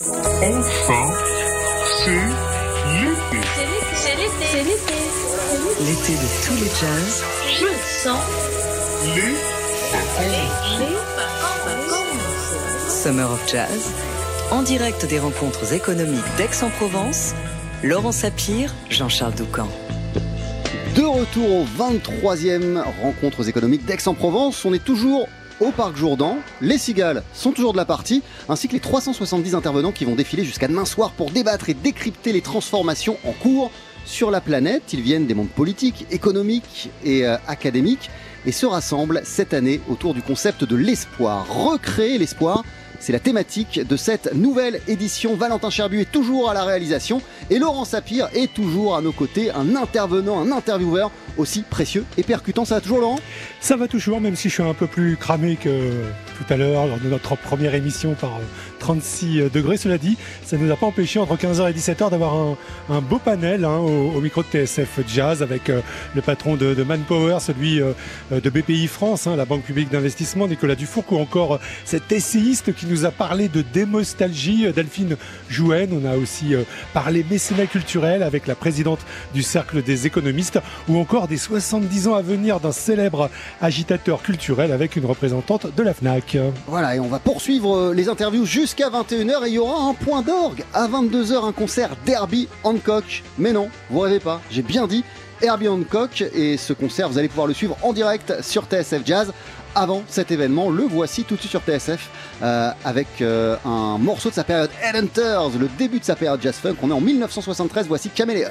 Enfin, c'est l'été. C'est l'été. L'été. L'été de tous les jazz. Je sens les vacances. Summer of Jazz. En direct des rencontres économiques d'Aix-en-Provence. Laurent Sapir, Jean-Charles Doucan. De retour aux 23e rencontres économiques d'Aix-en-Provence, on est toujours au Parc Jourdan. Les cigales sont toujours de la partie, ainsi que les 370 intervenants qui vont défiler jusqu'à demain soir pour débattre et décrypter les transformations en cours sur la planète. Ils viennent des mondes politiques, économiques et euh, académiques et se rassemblent cette année autour du concept de l'espoir. Recréer l'espoir, c'est la thématique de cette nouvelle édition. Valentin Cherbu est toujours à la réalisation et Laurent Sapir est toujours à nos côtés, un intervenant, un intervieweur aussi précieux et percutant. Ça va toujours Laurent? Ça va toujours, même si je suis un peu plus cramé que tout à l'heure lors de notre première émission par euh, 36 degrés. Cela dit, ça ne nous a pas empêché entre 15h et 17h d'avoir un, beau panel hein, au, micro de TSF Jazz avec euh, le patron de, Manpower, celui euh, de BPI France, hein, la banque publique d'investissement, Nicolas Dufour, ou encore euh, cet essayiste qui nous a parlé de démostalgie, euh, Delphine Jouen. On a aussi euh, parlé mécénat culturel avec la présidente du Cercle des économistes, ou encore des 70 ans à venir d'un célèbre agitateur culturel avec une représentante de la FNAC. Voilà, et on va poursuivre euh, les interviews jusqu'à 21h et il y aura un point d'orgue. À 22h, un concert Derby Hancock. Mais non, vous rêvez pas, j'ai bien dit Herbie Hancock. Et ce concert, vous allez pouvoir le suivre en direct sur TSF Jazz avant cet événement. Le voici tout de suite sur TSF euh, avec euh, un morceau de sa période Headhunters, le début de sa période jazz funk. On est en 1973, voici Caméléon.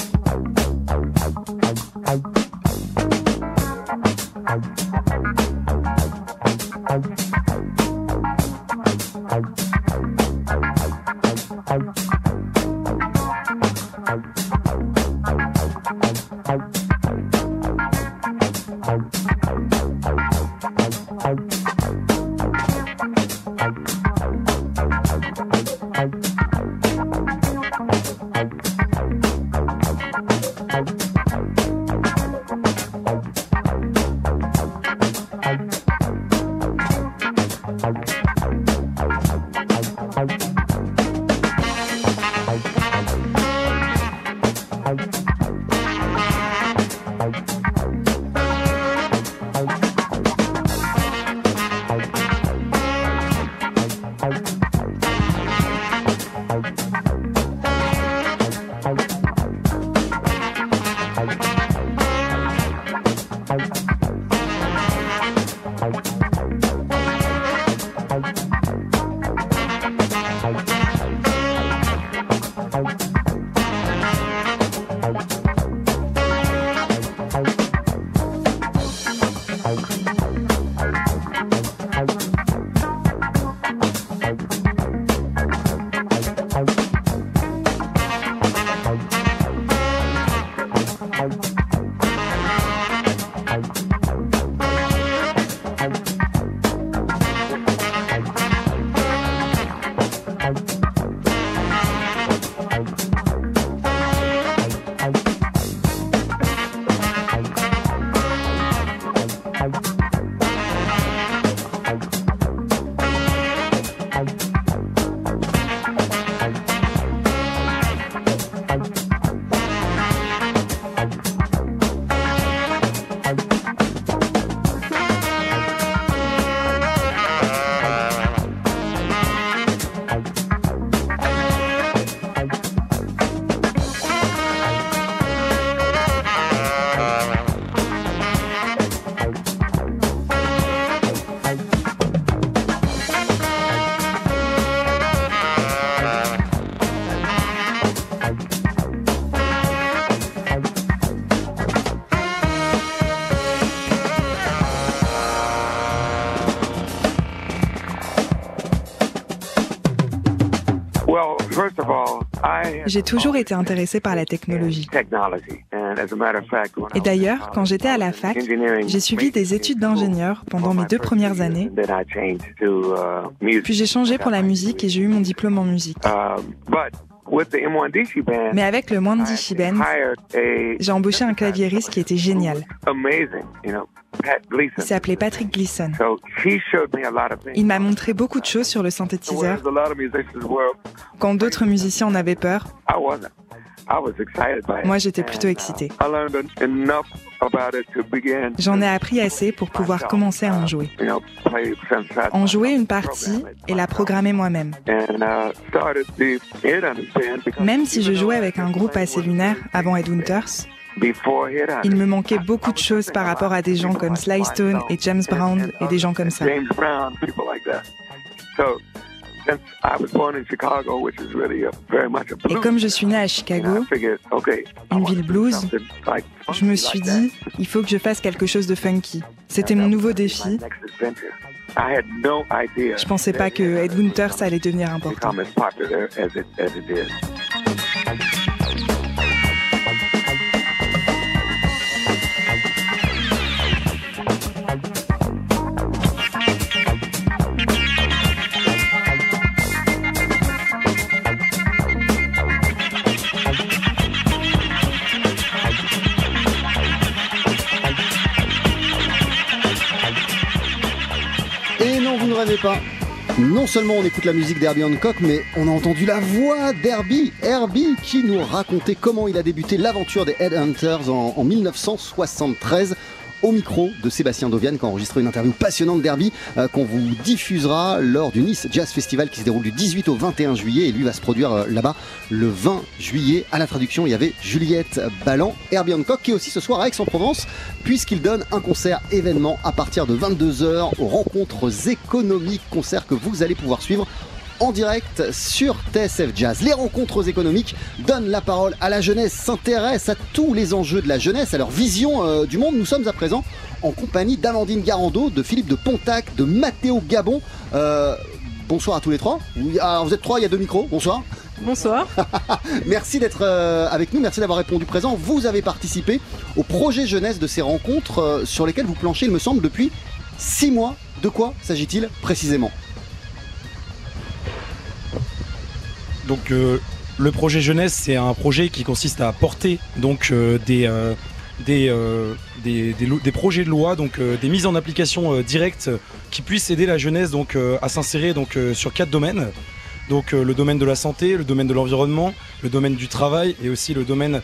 J'ai toujours été intéressé par la technologie. Et d'ailleurs, quand j'étais à la fac, j'ai suivi des études d'ingénieur pendant mes deux premières années. Puis j'ai changé pour la musique et j'ai eu mon diplôme en musique. Mais avec le Mwandishi Band, j'ai embauché un claviériste qui était génial. Il s'appelait Patrick Gleason. Il m'a montré beaucoup de choses sur le synthétiseur. Quand d'autres musiciens en avaient peur, moi j'étais plutôt excité. J'en ai appris assez pour pouvoir commencer à en jouer. En jouer une partie et la programmer moi-même. Même si je jouais avec un groupe assez lunaire avant Ed Winters, il me manquait beaucoup de choses par rapport à des gens comme Sly Stone et James Brown et des gens comme ça. Et comme je suis né à Chicago, une ville blues, je me suis dit, il faut que je fasse quelque chose de funky. C'était mon nouveau défi. Je pensais pas que Ed Winters allait devenir important. Vous ne rêvez pas. Non seulement on écoute la musique d'Herbie Hancock, mais on a entendu la voix d'Herbie, Herbie qui nous racontait comment il a débuté l'aventure des Headhunters en 1973 au micro de Sébastien Dovian qui a enregistré une interview passionnante d'Herbie euh, qu'on vous diffusera lors du Nice Jazz Festival qui se déroule du 18 au 21 juillet et lui va se produire euh, là-bas le 20 juillet. À la traduction, il y avait Juliette Ballan, Herbie Hancock qui est aussi ce soir à Aix-en-Provence puisqu'il donne un concert événement à partir de 22h aux rencontres économiques, concert que vous allez pouvoir suivre en direct sur TSF Jazz. Les rencontres économiques donnent la parole à la jeunesse, s'intéressent à tous les enjeux de la jeunesse, à leur vision euh, du monde. Nous sommes à présent en compagnie d'Amandine Garando, de Philippe de Pontac, de Mathéo Gabon. Euh, bonsoir à tous les trois. Alors vous êtes trois, il y a deux micros. Bonsoir. Bonsoir. merci d'être euh, avec nous, merci d'avoir répondu présent. Vous avez participé au projet jeunesse de ces rencontres sur lesquelles vous planchez, il me semble, depuis six mois. De quoi s'agit-il précisément? Donc euh, le projet jeunesse, c'est un projet qui consiste à porter euh, des, euh, des, projets de loi, donc des mises en application directes qui puissent aider la jeunesse donc à s'insérer sur quatre domaines. Donc le domaine de la santé, le domaine de l'environnement, le domaine du travail et aussi le domaine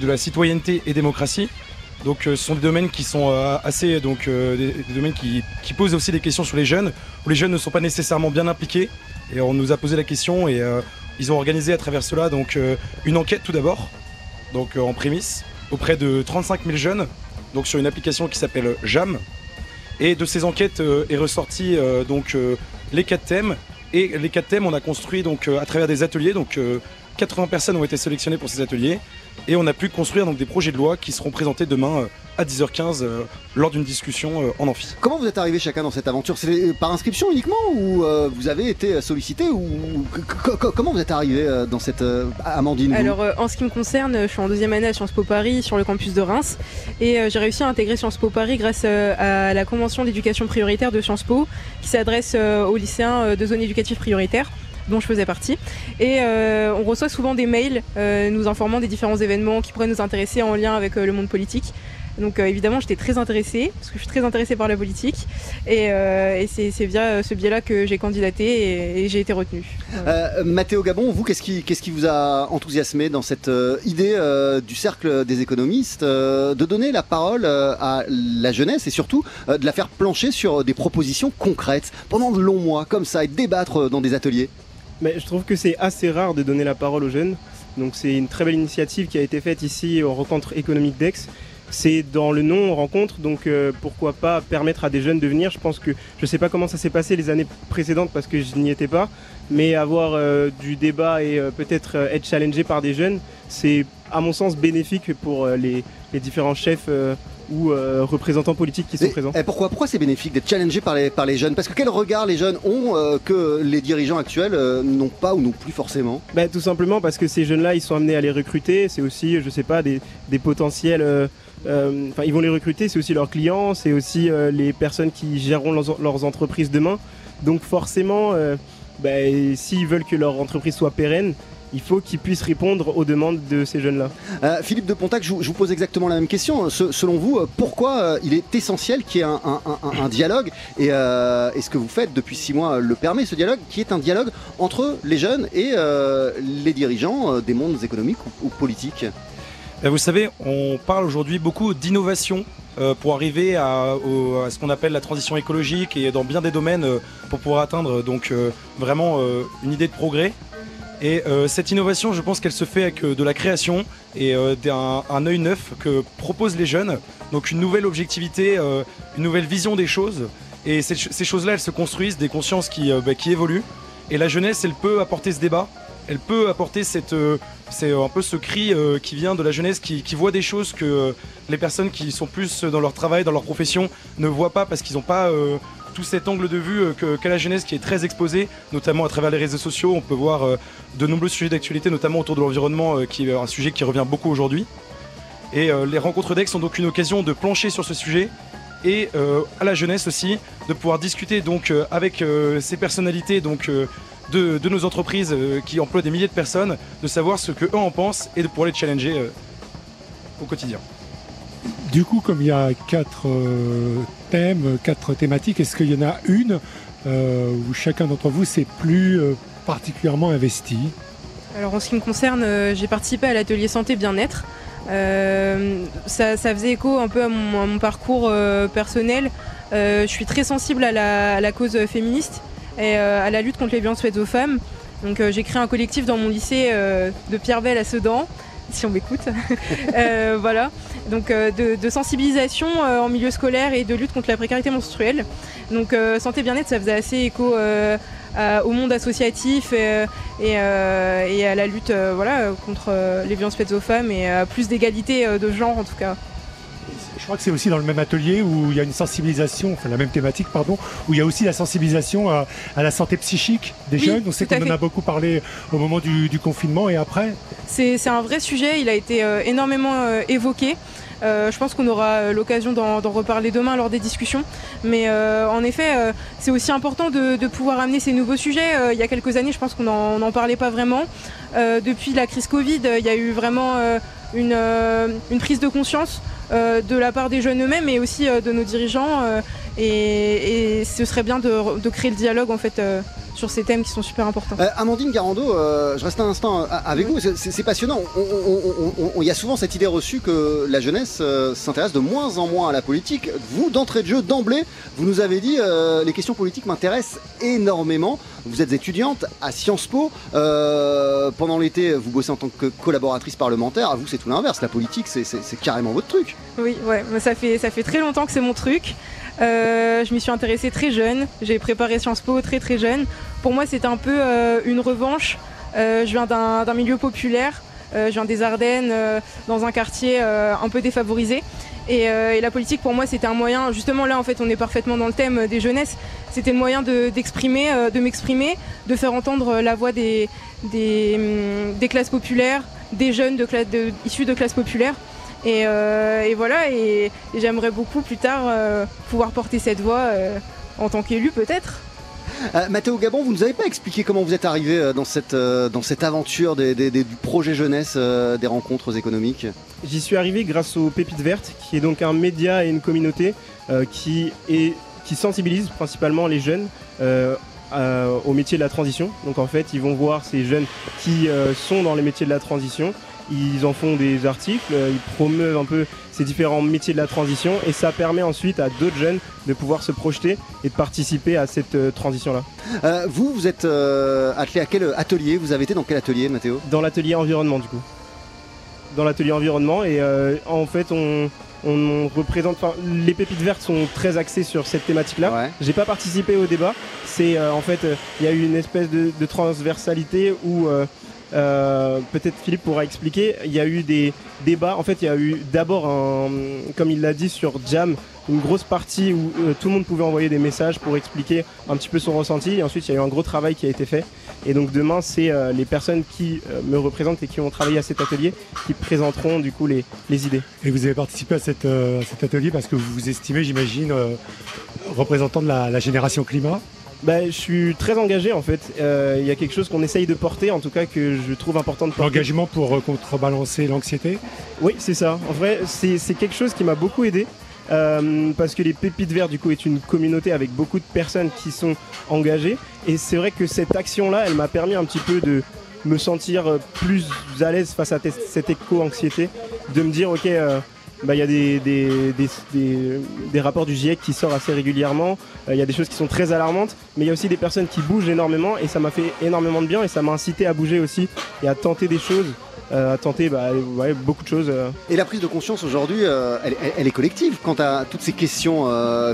de la citoyenneté et démocratie. Donc ce sont des domaines qui sont assez donc des, domaines qui posent aussi des questions sur les jeunes où les jeunes ne sont pas nécessairement bien impliqués et on nous a posé la question et euh, ils ont organisé à travers cela donc euh, une enquête tout d'abord donc euh, en prémisse auprès de 35 000 jeunes donc sur une application qui s'appelle Jam. Et de ces enquêtes est ressorti donc les quatre thèmes. Et les quatre thèmes on a construit donc à travers des ateliers. Donc euh, 80 personnes ont été sélectionnées pour ces ateliers et on a pu construire donc des projets de loi qui seront présentés demain euh, à 10h15 euh, lors d'une discussion euh, en amphi. Comment vous êtes arrivé chacun dans cette aventure? C'est par inscription uniquement ou euh, vous avez été sollicité ou comment vous êtes arrivé euh, dans cette Amandine Alors, en ce qui me concerne, je suis en deuxième année à Sciences Po Paris sur le campus de Reims et j'ai réussi à intégrer Sciences Po Paris grâce à la convention d'éducation prioritaire de Sciences Po qui s'adresse aux lycéens de zone éducative prioritaire dont je faisais partie. Et euh, on reçoit souvent des mails euh, nous informant des différents événements qui pourraient nous intéresser en lien avec euh, le monde politique. Donc évidemment, j'étais très intéressée, parce que je suis très intéressée par la politique. Et, c'est via ce biais-là que j'ai candidaté et, j'ai été retenue. Mathéo Gabon, vous, qu'est-ce qui, qui vous a enthousiasmé dans cette idée du cercle des économistes de donner la parole à la jeunesse et surtout de la faire plancher sur des propositions concrètes pendant de longs mois comme ça et débattre dans des ateliers? Je trouve que c'est assez rare de donner la parole aux jeunes. Donc c'est une très belle initiative qui a été faite ici aux rencontres économiques d'Aix. C'est dans le nom rencontre, donc euh, pourquoi pas permettre à des jeunes de venir. Je pense que je sais pas comment ça s'est passé les années précédentes parce que je n'y étais pas, mais avoir euh, du débat et euh, peut-être être challengé par des jeunes, c'est à mon sens bénéfique pour les différents chefs euh, ou représentants politiques qui sont présents. Et pourquoi, pourquoi c'est bénéfique d'être challengé par les, par les jeunes? Parce que quel regard les jeunes ont que les dirigeants actuels n'ont pas ou n'ont plus forcément? Bah, Tout simplement parce que ces jeunes-là, ils sont amenés à les recruter. C'est aussi, je sais pas, des, des potentiels euh, enfin, ils vont les recruter, c'est aussi leurs clients, c'est aussi euh, les personnes qui géreront leurs, entreprises demain. Donc forcément, euh, bah, s'ils veulent que leur entreprise soit pérenne, il faut qu'ils puissent répondre aux demandes de ces jeunes-là. Philippe de Pontac, je, vous pose exactement la même question. selon vous, pourquoi il est essentiel qu'il y ait un, dialogue et, ce que vous faites depuis six mois le permet, ce dialogue, qui est un dialogue entre les jeunes et les dirigeants des mondes économiques ou politiques? Ben, vous savez, on parle aujourd'hui beaucoup d'innovation euh, pour arriver à, ce qu'on appelle la transition écologique et dans bien des domaines euh, pour pouvoir atteindre donc euh, vraiment une idée de progrès. Et cette innovation, je pense qu'elle se fait avec de la création et d'un un œil neuf que proposent les jeunes. Donc une nouvelle objectivité, une nouvelle vision des choses. Et ces, choses-là, elles se construisent des consciences qui, ben, qui évoluent. Et la jeunesse, elle peut apporter ce débat elle peut apporter euh, c'est un peu ce cri euh, qui vient de la jeunesse, qui, voit des choses que euh, les personnes qui sont plus dans leur travail, dans leur profession, ne voient pas parce qu'ils n'ont pas tout cet angle de vue qu'a la jeunesse qui est très exposée, notamment à travers les réseaux sociaux. On peut voir de nombreux sujets d'actualité, notamment autour de l'environnement, qui est un sujet qui revient beaucoup aujourd'hui. Et les rencontres d'ex sont donc une occasion de plancher sur ce sujet et à la jeunesse aussi de pouvoir discuter donc avec ces personnalités donc de, nos entreprises euh, qui emploient des milliers de personnes, de savoir ce qu'eux en pensent et de pouvoir les challenger euh, au quotidien. Du coup, comme il y a quatre euh, thèmes, quatre thématiques, est-ce qu'il y en a une où chacun d'entre vous s'est plus particulièrement investi? Alors en ce qui me concerne, j'ai participé à l'atelier santé bien-être. Ça, faisait écho un peu à mon, parcours personnel. je suis très sensible à la cause féministe et euh, à la lutte contre les violences faites aux femmes. Donc euh, j'ai créé un collectif dans mon lycée euh, de Pierrevel à Sedan, si on m'écoute. voilà. Donc de, sensibilisation en milieu scolaire et de lutte contre la précarité menstruelle. Donc santé bien-être, ça faisait assez écho au monde associatif et, à la lutte voilà, contre les violences faites aux femmes et à plus d'égalité de genre en tout cas. Je crois que c'est aussi dans le même atelier où il y a une sensibilisation, enfin la même thématique, pardon, où il y a aussi la sensibilisation à, la santé psychique des jeunes. On sait qu'on en a beaucoup parlé au moment du, confinement et après. C'est un vrai sujet, il a été euh, énormément euh, évoqué. Euh, je pense qu'on aura l'occasion d'en reparler demain lors des discussions. Mais en effet, c'est aussi important de, pouvoir amener ces nouveaux sujets. il y a quelques années, je pense qu'on n'en parlait pas vraiment. depuis la crise Covid, il y a eu vraiment une, une prise de conscience euh, de la part des jeunes eux-mêmes, mais aussi euh, de nos dirigeants. Euh, et, ce serait bien de, créer le dialogue en fait sur ces thèmes qui sont super importants. Amandine Garando, je reste un instant avec vous, c'est passionnant. Il y a souvent cette idée reçue que la jeunesse s'intéresse de moins en moins à la politique. Vous, d'entrée de jeu, d'emblée, vous nous avez dit les questions politiques m'intéressent énormément. Vous êtes étudiante à Sciences Po. Euh, pendant l'été, vous bossez en tant que collaboratrice parlementaire. À vous, c'est tout l'inverse. La politique, c'est carrément votre truc. Oui, ouais. Ça fait, ça fait très longtemps que c'est mon truc. Euh, je m'y suis intéressée très jeune. J'ai préparé Sciences Po très très jeune. Pour moi, c'était un peu euh, une revanche. je viens d'un milieu populaire. je viens des Ardennes, dans un quartier un peu défavorisé. Euh, et, la politique, pour moi, c'était un moyen, justement là, en fait, on est parfaitement dans le thème des jeunesses, c'était le moyen d'exprimer, euh, de, m'exprimer, de faire entendre la voix des, des, hum, classes populaires, des jeunes issus de classes populaires. Et, euh, voilà, et, j'aimerais beaucoup plus tard pouvoir porter cette voix en tant qu'élu peut-être. Euh, Mathéo Gabon, vous ne nous avez pas expliqué comment vous êtes arrivé euh, dans cette, euh, dans cette aventure du projet jeunesse des rencontres économiques? J'y suis arrivé grâce aux Pépites Vertes, qui est donc un média et une communauté qui, est, qui sensibilise principalement les jeunes au métier de la transition. Donc en fait, ils vont voir ces jeunes qui sont dans les métiers de la transition ils en font des articles, ils promeuvent un peu ces différents métiers de la transition et ça permet ensuite à d'autres jeunes de pouvoir se projeter et de participer à cette euh, transition-là. Euh, vous, vous êtes euh, attelé à quel atelier? Vous avez été dans quel atelier, Mathéo? Dans l'atelier environnement, du coup. Dans l'atelier environnement et en fait, on, représente. les pépites vertes sont très axées sur cette thématique-là. J'ai pas participé au débat. C'est en fait, il y a eu une espèce de, transversalité où Peut-être Philippe pourra expliquer. Il y a eu des débats. En fait, il y a eu d'abord, un, comme il l'a dit sur Jam, une grosse partie où tout le monde pouvait envoyer des messages pour expliquer un petit peu son ressenti. Et ensuite, il y a eu un gros travail qui a été fait. Et donc demain, c'est les personnes qui me représentent et qui ont travaillé à cet atelier qui présenteront du coup les, les idées. Et vous avez participé à, cet atelier parce que vous vous estimez, j'imagine, représentant de la, génération climat bah, je suis très engagé en fait. Il y a quelque chose qu'on essaye de porter, en tout cas que je trouve important de porter. L'engagement pour contrebalancer l'anxiété? Oui, c'est ça. En vrai, c'est quelque chose qui m'a beaucoup aidé. parce que les Pépites Verts, du coup, est une communauté avec beaucoup de personnes qui sont engagées. Et c'est vrai que cette action-là, elle m'a permis un petit peu de me sentir plus à l'aise face à cette éco-anxiété, de me dire, ok, bah, il y a des, rapports du GIEC qui sortent assez régulièrement. Euh, il y a des choses qui sont très alarmantes, mais il y a aussi des personnes qui bougent énormément et ça m'a fait énormément de bien et ça m'a incité à bouger aussi et à tenter des choses à tenter bah, beaucoup de choses. Euh. Et la prise de conscience aujourd'hui, euh, elle, est collective quant à toutes ces questions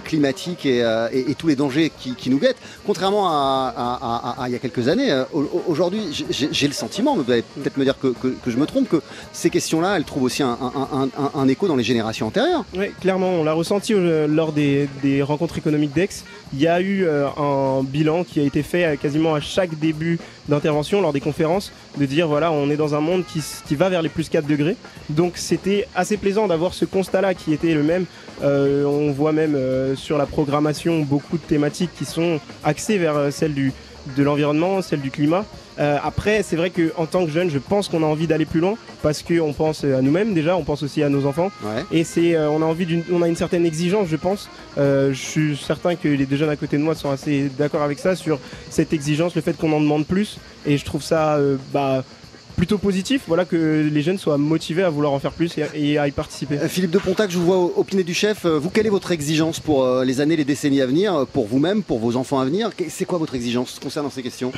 climatiques et, tous les dangers qui, nous guettent. Contrairement à, il y a quelques années, aujourd'hui, j'ai le sentiment, vous allez peut-être me dire que, je me trompe, que ces questions-là, elles trouvent aussi un, écho dans les générations antérieures. Oui, clairement, on l'a ressenti lors des, rencontres économiques d'Aix. Il y a eu un bilan qui a été fait quasiment à chaque début d'intervention lors des conférences, de dire voilà, on est dans un monde qui qui va vers les plus 4 degrés. Donc c'était assez plaisant d'avoir ce constat-là qui était le même. Euh, on voit même euh, sur la programmation beaucoup de thématiques qui sont axées vers euh, celle du, de l'environnement, celle du climat. après, c'est vrai qu'en tant que jeune, je pense qu'on a envie d'aller plus loin parce qu'on pense à nous-mêmes déjà, on pense aussi à nos enfants. Et c'est, on a envie d'une, on a une certaine exigence, je pense. je suis certain que les deux jeunes à côté de moi sont assez d'accord avec ça sur cette exigence, le fait qu'on en demande plus. Et je trouve ça, bah, plutôt positif, voilà que les jeunes soient motivés à vouloir en faire plus et, à y participer. Euh, Philippe de Pontac, je vous vois au, pied du chef. Euh, vous, quelle est votre exigence pour euh, les années, les décennies à venir, pour vous-même, pour vos enfants à venir? C'est quoi votre exigence concernant ces questions?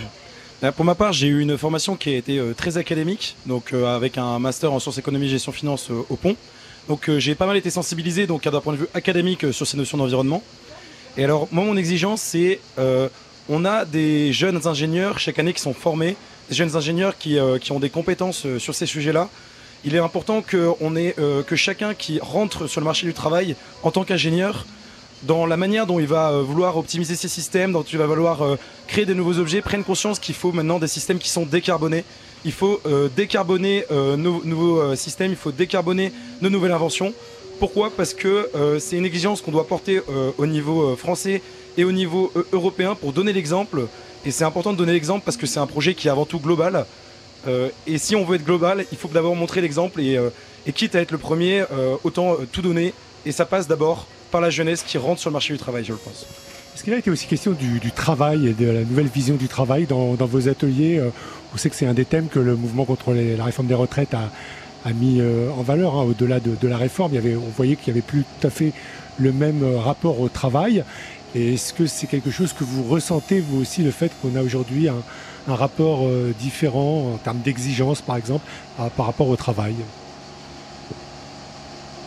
Pour ma part, j'ai eu une formation qui a été très académique, donc avec un master en sciences économie, gestion finance au Pont. Donc j'ai pas mal été sensibilisé donc d'un point de vue académique sur ces notions d'environnement. Et alors moi mon exigence c'est on a des jeunes ingénieurs chaque année qui sont formés des jeunes ingénieurs qui, euh, ont des compétences euh, sur ces sujets-là. Il est important euh, que chacun qui rentre sur le marché du travail en tant qu'ingénieur, dans la manière dont il va vouloir optimiser ses systèmes, dont il va vouloir créer des nouveaux objets, prenne conscience qu'il faut maintenant des systèmes qui sont décarbonés. Il faut décarboner nos nouveaux systèmes, il faut décarboner nos nouvelles inventions. Pourquoi? Parce que c'est une exigence qu'on doit porter au niveau français et au niveau européen pour donner l'exemple et c'est important de donner l'exemple parce que c'est un projet qui est avant tout global. Euh, et si on veut être global, il faut d'abord montrer l'exemple. Et, euh, quitte à être le premier, euh, autant tout donner. Et ça passe d'abord par la jeunesse qui rentre sur le marché du travail, je le pense. Est-ce qu'il a été aussi question du, travail et de la nouvelle vision du travail dans, vos ateliers On sait que c'est un des thèmes que le mouvement contre la réforme des retraites a, mis en valeur. Hein, au-delà de, la réforme, on voyait qu'il n'y avait plus tout à fait le même rapport au travail. Est-ce que c'est quelque chose que vous ressentez, vous aussi, le fait qu'on a aujourd'hui un, rapport euh, différent en termes d'exigence, par exemple, par rapport au travail?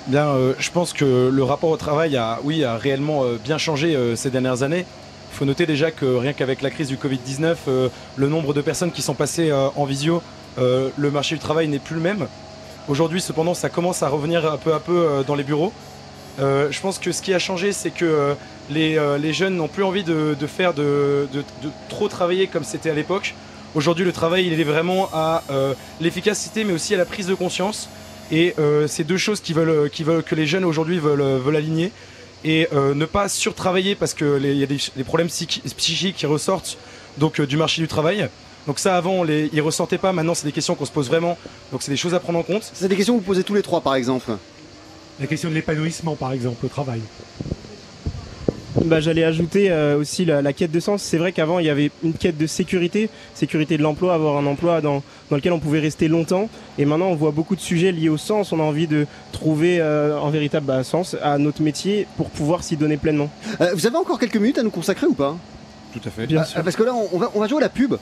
Bien, euh, je pense que le rapport au travail a, oui, réellement euh, bien changé ces dernières années. Il faut noter déjà que rien qu'avec la crise du Covid-19, le nombre de personnes qui sont passées en visio, le marché du travail n'est plus le même. Aujourd'hui, cependant, ça commence à revenir un peu à peu dans les bureaux. Je pense que ce qui a changé, c'est que euh, euh, les, jeunes n'ont plus envie de, faire de, trop travailler comme c'était à l'époque. Aujourd'hui, le travail, il est vraiment à l'efficacité, mais aussi à la prise de conscience. Et c'est deux choses qui veulent, que les jeunes aujourd'hui veulent, aligner. Et ne pas surtravailler parce qu'il y a des, problèmes psychiques qui ressortent donc, du marché du travail. Donc ça avant, ils ne ressentaient pas, maintenant c'est des questions qu'on se pose vraiment. Donc c'est des choses à prendre en compte. C'est des questions que vous posez tous les trois par exemple la question de l'épanouissement, par exemple, au travail. Bah, J'allais ajouter euh, aussi la, quête de sens. C'est vrai qu'avant, il y avait une quête de sécurité, sécurité de l'emploi, avoir un emploi dans, lequel on pouvait rester longtemps. Et maintenant, on voit beaucoup de sujets liés au sens. On a envie de trouver euh, un véritable bah, sens à notre métier pour pouvoir s'y donner pleinement. Euh, vous avez encore quelques minutes à nous consacrer ou pas? Tout à fait. Bien sûr. Parce que là, on va, on va jouer la pub.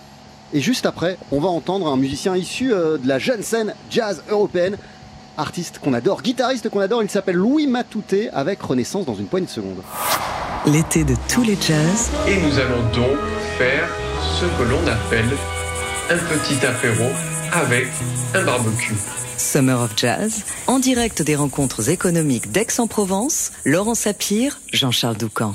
Et juste après, on va entendre un musicien issu de la jeune scène jazz européenne artiste qu'on adore, guitariste qu'on adore. Il s'appelle Louis Matouté avec Renaissance dans une poignée de secondes. L'été de tous les jazz. Et nous allons donc faire ce que l'on appelle un petit apéro avec un barbecue. Summer of Jazz, en direct des rencontres économiques d'Aix-en-Provence, Laurent Sapir, Jean-Charles Doucan.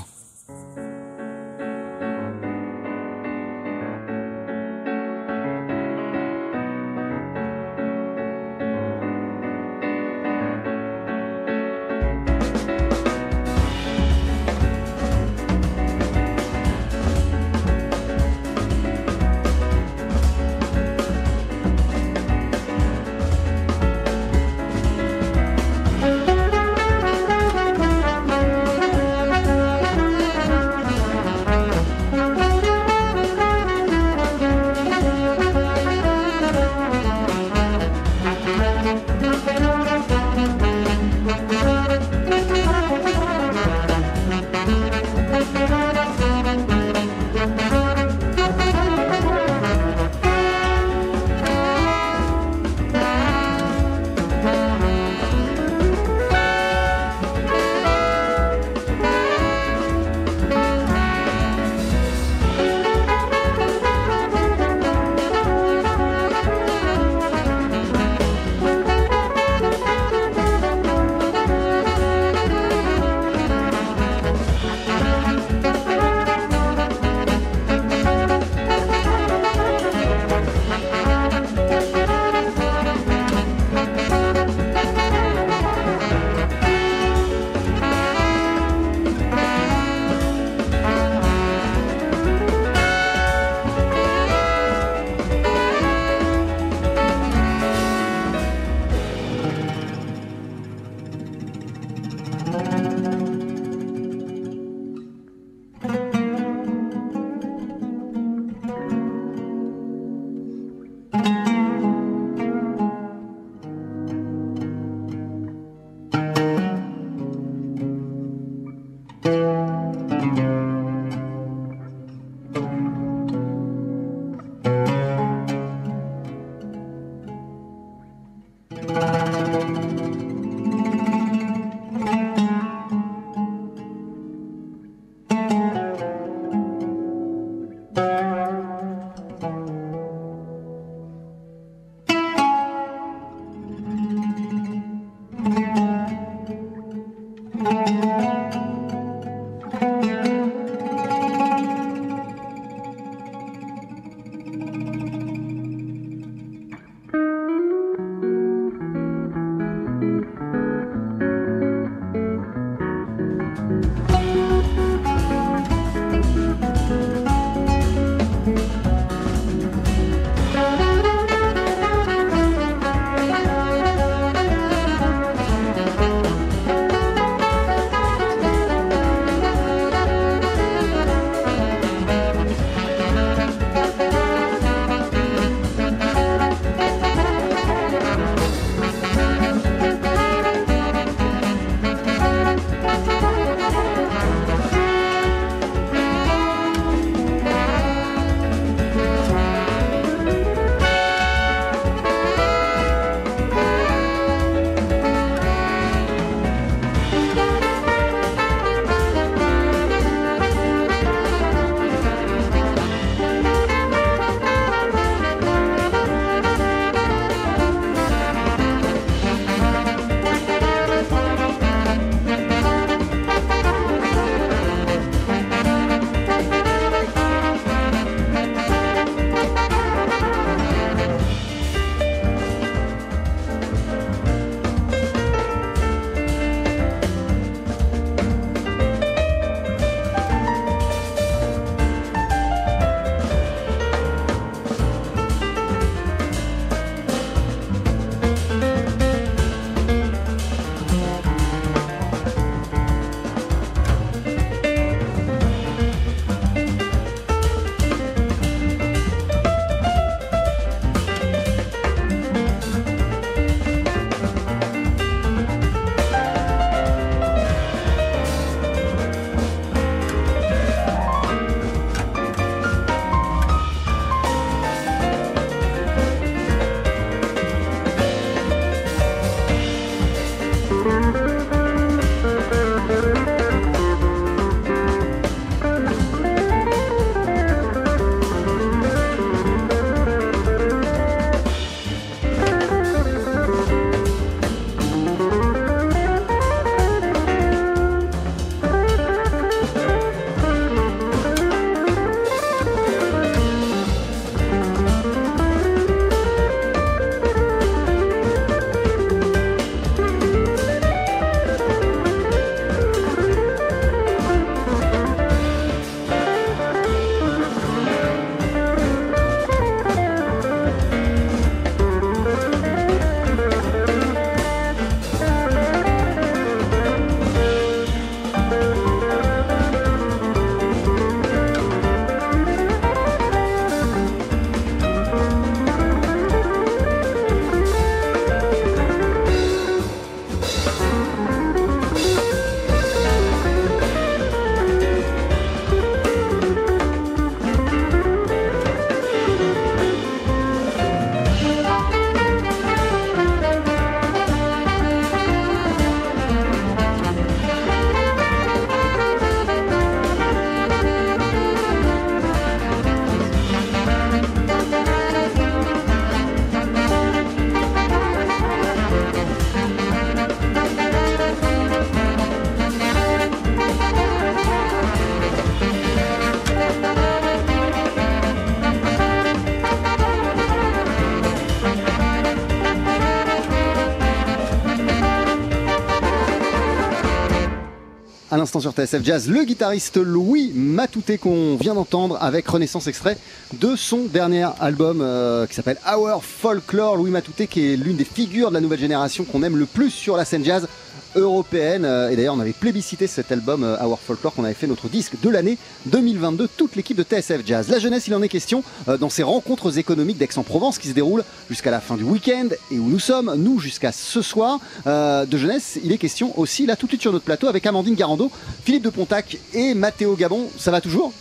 Sur TSF Jazz, le guitariste Louis Matouté qu'on vient d'entendre avec Renaissance extrait de son dernier album euh, qui s'appelle Our Folklore. Louis Matouté qui est l'une des figures de la nouvelle génération qu'on aime le plus sur la scène jazz européenne. Euh, et d'ailleurs, on avait plébiscité cet album euh, Our Folklore qu'on avait fait notre disque de l'année 2022, toute l'équipe de TSF Jazz. La jeunesse, il en est question euh, dans ces rencontres économiques d'Aix-en-Provence qui se déroulent jusqu'à la fin du week-end et où nous sommes, nous, jusqu'à ce soir. de jeunesse, il est question aussi là tout de suite sur notre plateau avec Amandine Garando, Philippe de Pontac et Mathéo Gabon. Ça va toujours?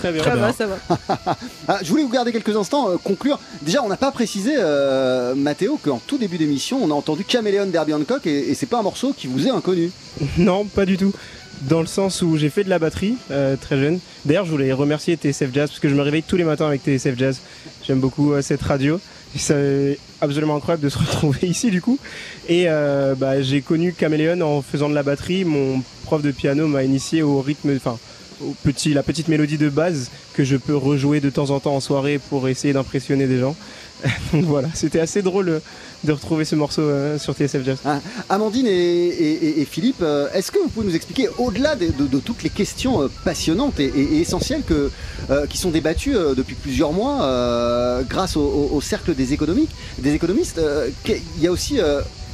Très bien. Ça va, ça va. Ah, je voulais vous garder quelques instants, euh, conclure. Déjà, on n'a pas précisé, euh, Mathéo, qu'en tout début d'émission, on a entendu Caméléon d'Herbie Hancock et, c'est pas un morceau qui vous est inconnu. non, pas du tout. Dans le sens où j'ai fait de la batterie euh, très jeune. D'ailleurs, je voulais remercier TSF Jazz parce que je me réveille tous les matins avec TSF Jazz. J'aime beaucoup cette radio. C'est absolument incroyable de se retrouver ici du coup. Et bah, j'ai connu Caméléon en faisant de la batterie. Mon prof de piano m'a initié au rythme, enfin la petite mélodie de base que je peux rejouer de temps en temps en soirée pour essayer d'impressionner des gens. Donc voilà, c'était assez drôle de retrouver ce morceau euh, sur TSF Jazz. Ah, Amandine et, Philippe, euh, est-ce que vous pouvez nous expliquer, au-delà de, toutes les questions euh, passionnantes et, essentielles que, qui sont débattues depuis plusieurs mois grâce au, au, cercle des économiques, des économistes, il y a aussi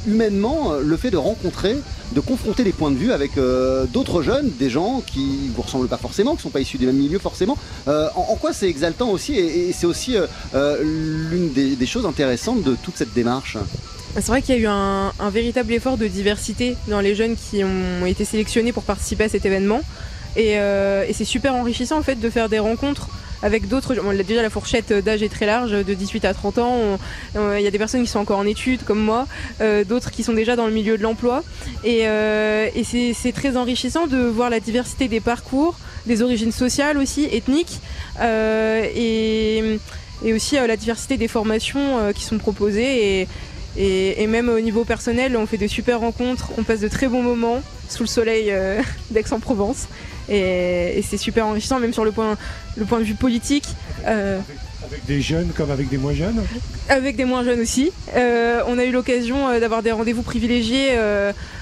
humainement euh, le fait de rencontrer, de confronter des points de vue avec euh, d'autres jeunes, des gens qui vous ressemblent pas forcément, qui sont pas issus des mêmes milieux forcément. Euh, en, quoi c'est exaltant aussi et, c'est aussi l'une des, choses intéressantes de toute cette démarche? C'est vrai qu'il y a eu un, véritable effort de diversité dans les jeunes qui ont été sélectionnés pour participer à cet événement. Et, et c'est super enrichissant en fait de faire des rencontres avec d'autres. déjà, la fourchette d'âge est très large, de 18 à 30 ans. Il y a des personnes qui sont encore en études, comme moi, euh, d'autres qui sont déjà dans le milieu de l'emploi. Et, euh, c'est très enrichissant de voir la diversité des parcours, des origines sociales aussi, ethniques, euh, et, aussi la diversité des formations qui sont proposées. Et, et, même au niveau personnel, on fait de super rencontres, on passe de très bons moments sous le soleil d'Aix-en-Provence. Et, c'est super enrichissant, même sur le point, le point de vue politique. Euh, avec des jeunes comme avec des moins jeunes Avec des moins jeunes aussi. Euh, on a eu l'occasion euh, d'avoir des rendez-vous privilégiés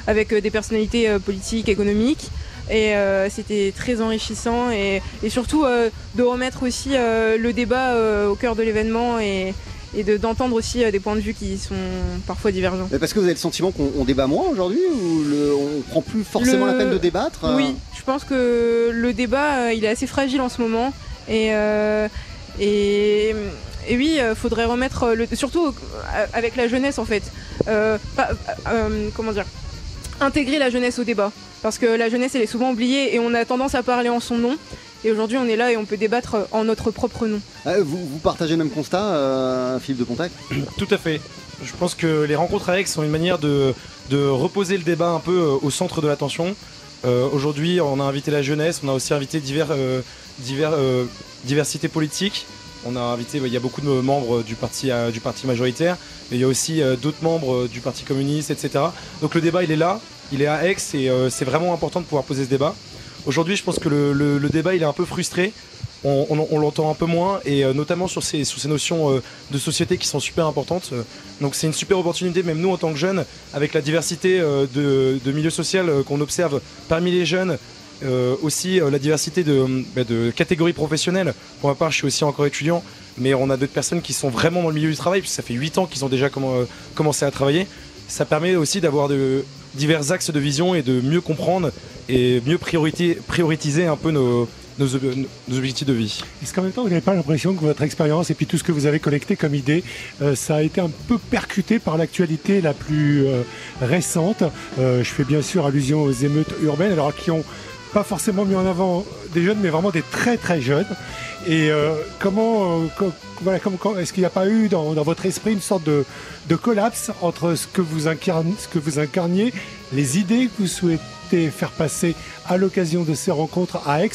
avec des personnalités politiques, économiques. Et c'était très enrichissant et, et surtout de remettre aussi le débat au cœur de l'événement et, et d'entendre aussi euh, des points de vue qui sont parfois divergents. parce que vous avez le sentiment qu'on débat moins aujourd'hui ou on prend plus forcément la peine de débattre euh Oui, je pense que le débat euh, il est assez fragile en ce moment et et, et, oui, il faudrait remettre le, surtout avec la jeunesse en fait. comment dire Intégrer la jeunesse au débat parce que la jeunesse elle est souvent oubliée et on a tendance à parler en son nom et aujourd'hui, on est là et on peut débattre en notre propre nom. Euh, vous, partagez le même constat, euh, Philippe de Contact Tout à fait. Je pense que les rencontres avec sont une manière de, reposer le débat un peu euh, au centre de l'attention. aujourd'hui, on a invité la jeunesse, on a aussi invité divers, divers diversité politique. On a invité, il y a beaucoup de membres du parti, du parti majoritaire, mais il y a aussi d'autres membres du Parti communiste, etc. Donc le débat, il est là, il est à Aix et c'est vraiment important de pouvoir poser ce débat. Aujourd'hui, je pense que le, débat il est un peu frustré. On, l'entend un peu moins et euh, notamment sur ces, ces notions euh, de société qui sont super importantes. Donc c'est une super opportunité, même nous en tant que jeunes, avec la diversité euh, de, de, milieux sociaux qu'on observe parmi les jeunes, aussi la diversité bah, de, catégories professionnelles. Pour ma part, je suis aussi encore étudiant, mais on a d'autres personnes qui sont vraiment dans le milieu du travail, puisque ça fait 8 ans qu'ils ont déjà commencé à travailler. Ça permet aussi d'avoir de divers axes de vision et de mieux comprendre et mieux prioriser un peu nos, nos, objectifs de vie. Est-ce qu'en même temps, vous n'avez pas l'impression que votre expérience et puis tout ce que vous avez collecté comme idée, euh, ça a été un peu percuté par l'actualité la plus euh, récente? Euh, Je fais bien sûr allusion aux émeutes urbaines, alors qui ont pas forcément mis en avant des jeunes, mais vraiment des très très jeunes. Et comment, voilà, est-ce qu'il n'y a pas eu dans, votre esprit une sorte de, de collapse entre ce que, vous incarniez, ce que vous incarniez, les idées que vous souhaitez faire passer à l'occasion de ces rencontres à Aix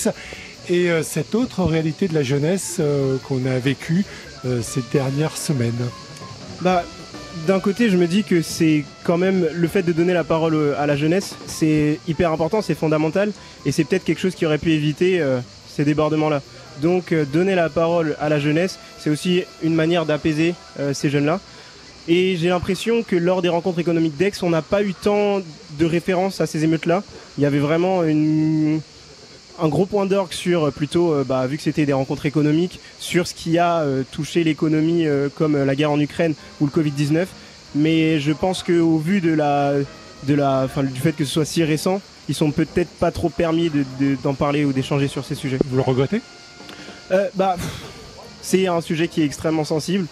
et euh, cette autre réalité de la jeunesse euh, qu'on a vécue euh, ces dernières semaines? Bah, D'un côté, je me dis que c'est quand même le fait de donner la parole à la jeunesse, c'est hyper important, c'est fondamental, et c'est peut-être quelque chose qui aurait pu éviter ces débordements-là. Donc donner la parole à la jeunesse, c'est aussi une manière d'apaiser ces jeunes-là. Et j'ai l'impression que lors des rencontres économiques d'Aix, on n'a pas eu tant de références à ces émeutes-là. Il y avait vraiment un gros point d'orgue sur euh, plutôt, euh, bah, vu que c'était des rencontres économiques, sur ce qui a euh, touché l'économie comme la guerre en Ukraine ou le Covid-19. Mais je pense qu'au vu de la, du fait que ce soit si récent, ils sont peut-être pas trop permis d'en parler ou d'échanger sur ces sujets. Vous le regrettez? Bah, c'est un sujet qui est extrêmement sensible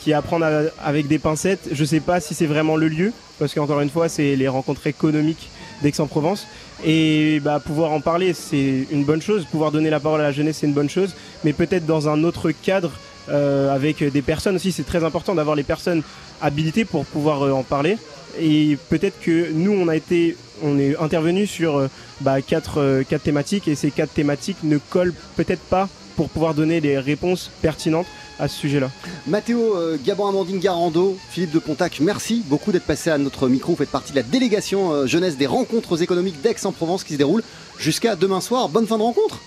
qui à prendre avec des pincettes. Je sais pas si c'est vraiment le lieu, parce qu'encore une fois, c'est les rencontres économiques d'Aix-en-Provence. Et bah, pouvoir en parler, c'est une bonne chose. Pouvoir donner la parole à la jeunesse, c'est une bonne chose. Mais peut-être dans un autre cadre, euh, avec des personnes aussi. C'est très important d'avoir les personnes habilitées pour pouvoir euh, en parler. Et peut-être que nous, on a été, on est intervenu sur euh, bah, quatre, quatre thématiques et ces quatre thématiques ne collent peut-être pas pour pouvoir donner des réponses pertinentes à ce sujet-là. Mathéo euh, Gabon Amandine Garando, Philippe de Pontac, merci beaucoup d'être passé à notre micro. Vous faites partie de la délégation euh, jeunesse des rencontres économiques d'Aix-en-Provence qui se déroule jusqu'à demain soir. Bonne fin de rencontre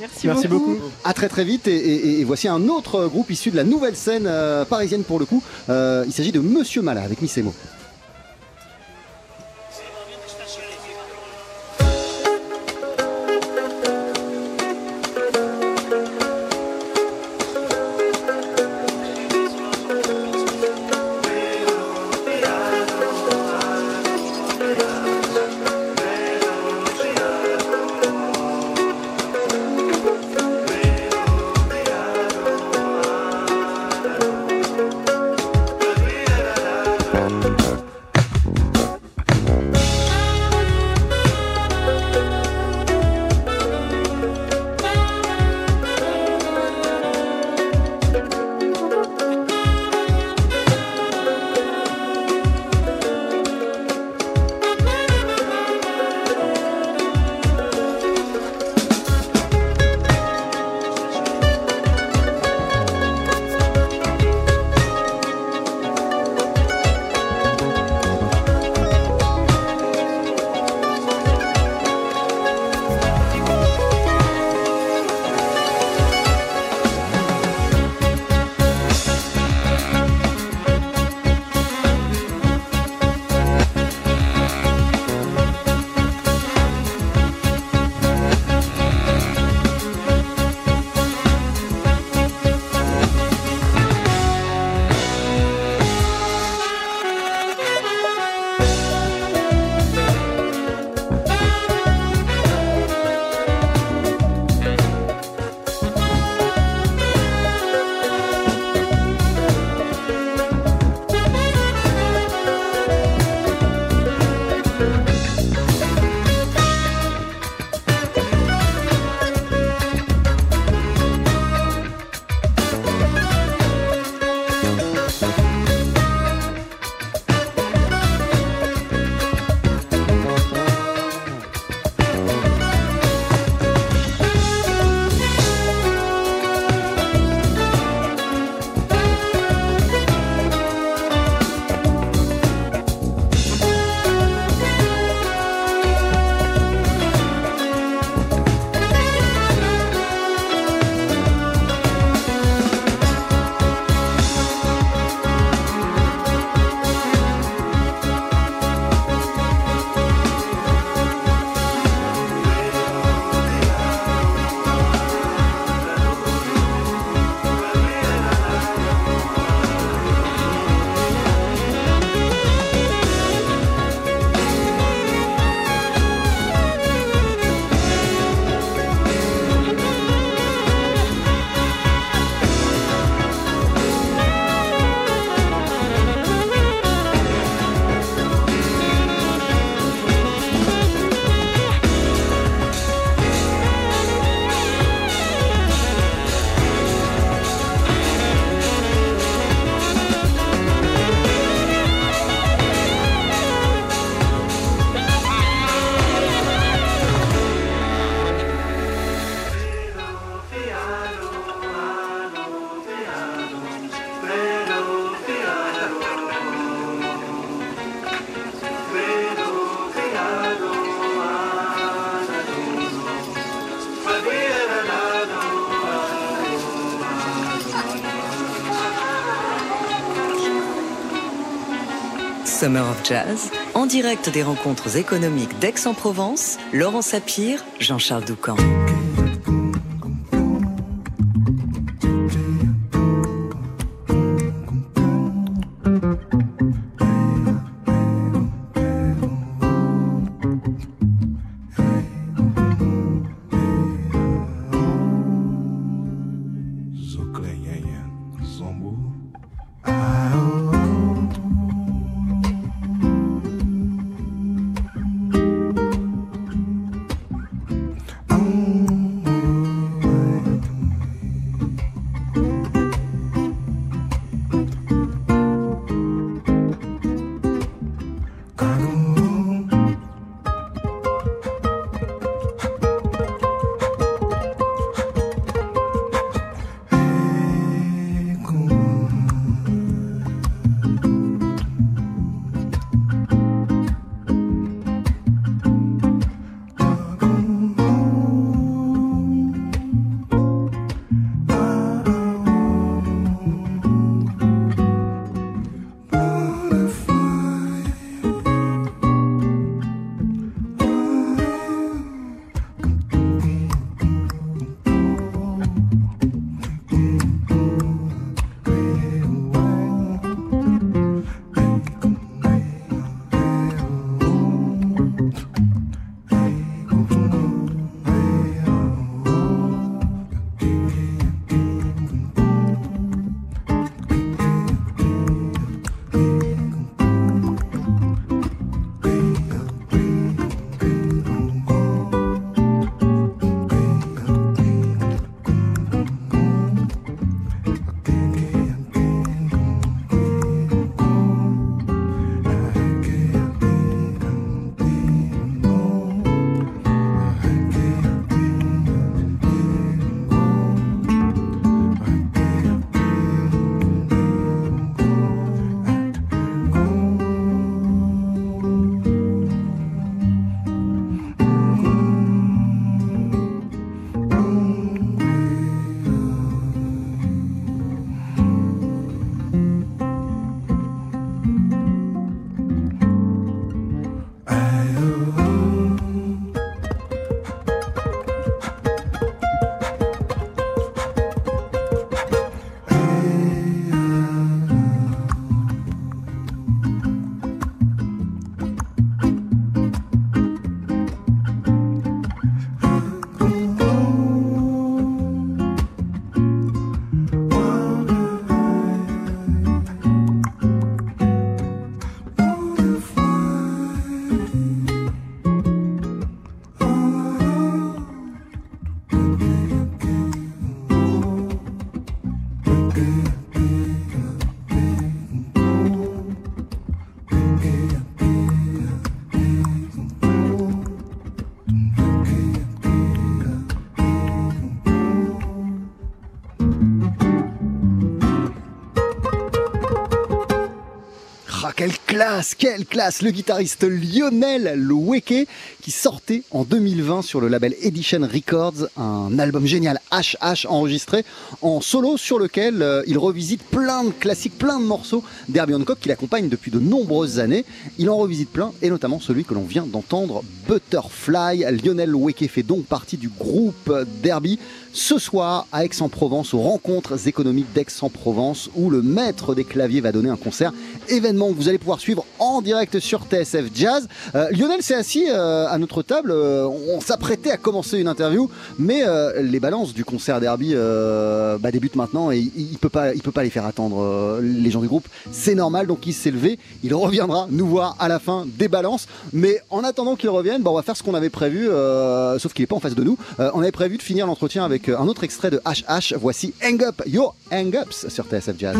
Merci, Merci beaucoup. À très très vite et, voici un autre groupe issu de la nouvelle scène euh, parisienne pour le coup. il s'agit de Monsieur Mala avec Missemo. En direct des rencontres économiques d'Aix-en-Provence, Laurent Sapir, Jean-Charles Doucan. Quelle classe. Le guitariste Lionel Loueke qui sortait en 2020 sur le label Edition Records un album génial HH enregistré en solo sur lequel euh, il revisite plein de classiques, plein de morceaux d'Herbie Hancock qui l'accompagne depuis de nombreuses années. Il en revisite plein et notamment celui que l'on vient d'entendre, Butterfly. Lionel Loueke fait donc partie du groupe Derby ce soir à Aix-en-Provence, aux rencontres économiques d'Aix-en-Provence, où le maître des claviers va donner un concert, événement que vous allez pouvoir suivre en direct sur TSF Jazz. Euh, Lionel s'est assis euh, à notre table, euh, on s'apprêtait à commencer une interview, mais les balances du concert Derby bah, débutent maintenant et il, ne peut pas, il peut pas les faire attendre les gens du groupe. C'est normal, donc il s'est levé, il reviendra nous voir à la fin des balances. Mais en attendant qu'il revienne, bah, on va faire ce qu'on avait prévu, sauf qu'il n'est pas en face de nous. on avait prévu de finir l'entretien avec un autre extrait de HH. Voici Hang Up Your Hang Ups sur TSF Jazz.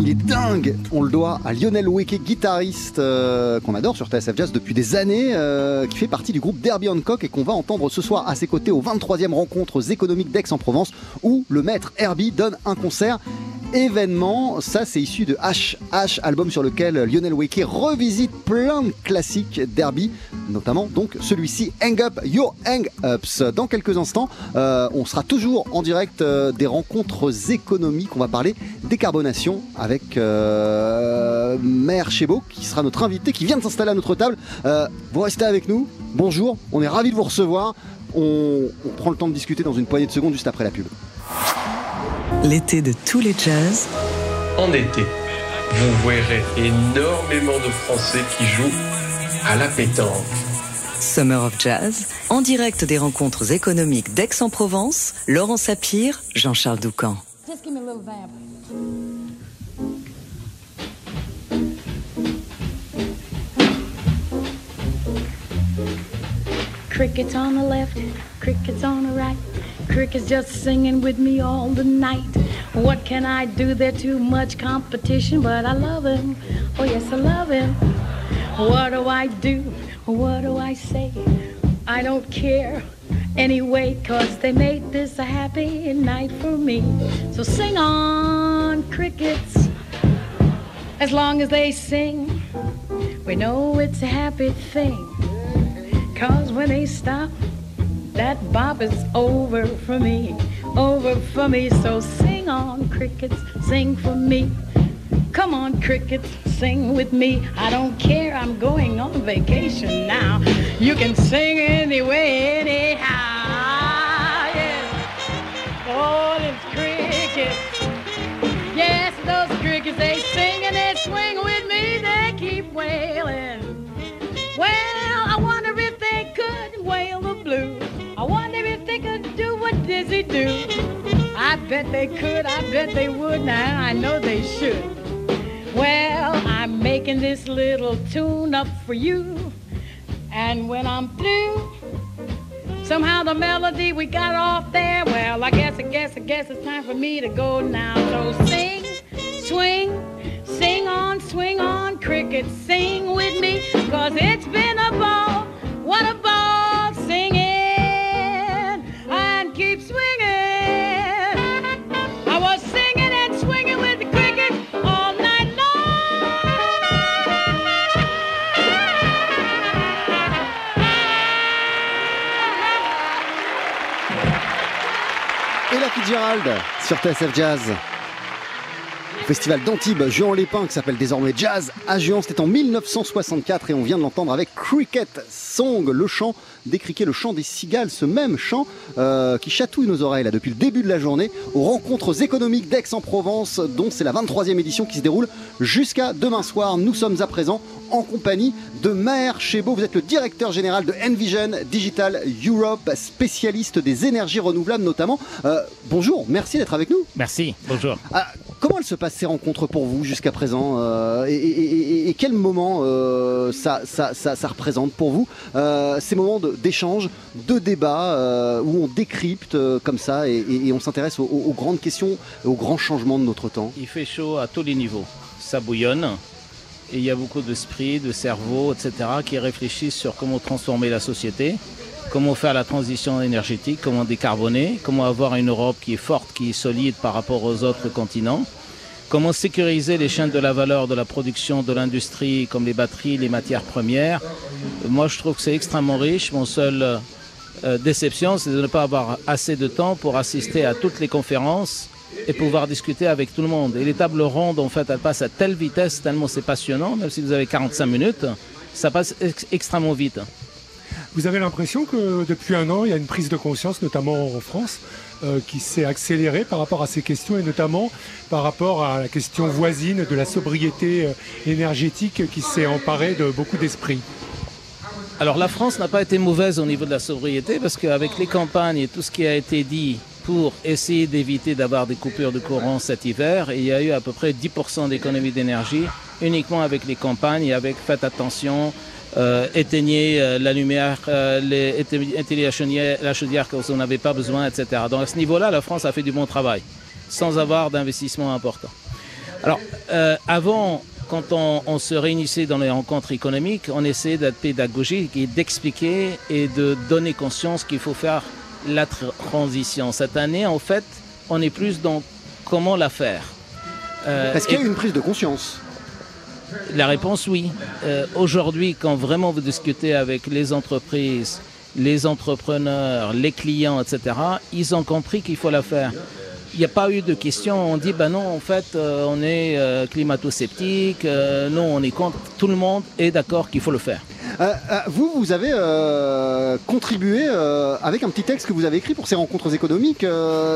Il est dingue. On le doit à Lionel Weke, guitariste euh, qu'on adore sur TSF Jazz depuis des années, euh, qui fait partie du groupe Derby Hancock et qu'on va entendre ce soir à ses côtés aux 23e rencontres économiques d'Aix-en-Provence où le maître Herbie donne un concert événement. Ça, c'est issu de HH, album sur lequel Lionel Weke revisite plein de classiques derby, notamment donc celui-ci, Hang Up Your Hang Ups. Dans quelques instants, euh, on sera toujours en direct euh, des rencontres économiques. On va parler décarbonation avec euh, Mère Chebo, qui sera notre invité, qui vient de s'installer à notre table. vous restez avec nous. Bonjour, on est ravis de vous recevoir. on prend le temps de discuter dans une poignée de secondes juste après la pub. L'été de tous les jazz. En été, vous verrez énormément de Français qui jouent à la pétanque. Summer of Jazz, en direct des rencontres économiques d'Aix-en-Provence, Laurent Sapir, Jean-Charles Doucan. Crickets on the left, crickets on the right. Cricket's just singing with me all the night. What can I do? There's too much competition, but I love him. Oh, yes, I love him. What do I do? What do I say? I don't care anyway, cause they made this a happy night for me. So sing on, crickets. As long as they sing, we know it's a happy thing. Cause when they stop, that bop is over for me, over for me. So sing on, crickets, sing for me. Come on, crickets, sing with me. I don't care, I'm going on vacation now. You can sing anyway, anyhow. Yes, all it's crickets. Yes, those crickets, they sing and they swing with me, they keep wailing. Well, do. I bet they could, I bet they would, now I know they should. Well, I'm making this little tune up for you. And when I'm through, somehow the melody we got off there, well, I guess, I guess, I guess it's time for me to go now. So sing, swing, sing on, swing on, cricket, sing with me, cause it's been a ball. What a Gérald sur TSF Jazz. Festival d'Antibes, Juan Lépin, qui s'appelle désormais Jazz à Juan. C'était en 1964 et on vient de l'entendre avec Cricket Song, le chant des criquets, le chant des cigales, ce même chant euh, qui chatouille nos oreilles là, depuis le début de la journée aux rencontres économiques d'Aix-en-Provence, dont c'est la 23e édition qui se déroule jusqu'à demain soir. Nous sommes à présent en compagnie de Maher Chebo. Vous êtes le directeur général de Envision Digital Europe, spécialiste des énergies renouvelables notamment. Euh, bonjour, merci d'être avec nous. Merci, bonjour. Ah, comment elles se passent ces rencontres pour vous jusqu'à présent euh, et, quel moment ça, ça, représente pour vous ces moments de, d'échanges, de débats euh, où on décrypte euh, comme ça et, on s'intéresse aux, grandes questions, aux grands changements de notre temps? Il fait chaud à tous les niveaux, ça bouillonne et il y a beaucoup d'esprits, de cerveaux, etc. qui réfléchissent sur comment transformer la société, comment faire la transition énergétique, comment décarboner, comment avoir une Europe qui est forte, qui est solide par rapport aux autres continents. Comment sécuriser les chaînes de la valeur de la production de l'industrie comme les batteries, les matières premières Moi, je trouve que c'est extrêmement riche. Mon seul euh, déception, c'est de ne pas avoir assez de temps pour assister à toutes les conférences et pouvoir discuter avec tout le monde. Et les tables rondes, en fait, elles passent à telle vitesse, tellement c'est passionnant, même si vous avez 45 minutes, ça passe extrêmement vite. Vous avez l'impression que depuis un an, il y a une prise de conscience, notamment en France, euh, qui s'est accélérée par rapport à ces questions et notamment par rapport à la question voisine de la sobriété euh, énergétique qui s'est emparée de beaucoup d'esprits. Alors la France n'a pas été mauvaise au niveau de la sobriété parce qu'avec les campagnes et tout ce qui a été dit pour essayer d'éviter d'avoir des coupures de courant cet hiver, il y a eu à peu près 10% d'économie d'énergie uniquement avec les campagnes et avec faites attention, euh, éteignez euh, la lumière, euh, les, éteignez la chaudière, quand vous n'en avez pas besoin, etc. Donc à ce niveau-là, la France a fait du bon travail, sans avoir d'investissement important. Alors, euh, avant, quand on, se réunissait dans les rencontres économiques, on essayait d'être pédagogique et d'expliquer et de donner conscience qu'il faut faire la transition. Cette année, en fait, on est plus dans comment la faire. Euh, Est-ce qu'il y a une prise de conscience La réponse, oui. Euh, aujourd'hui, quand vraiment vous discutez avec les entreprises, les entrepreneurs, les clients, etc., ils ont compris qu'il faut la faire il n'y a pas eu de question. On dit, ben non, en fait, euh, on est euh, climato-sceptique, non, on est contre. Tout le monde est d'accord qu'il faut le faire. Euh, euh, vous, vous avez euh, contribué avec un petit texte que vous avez écrit pour ces rencontres économiques,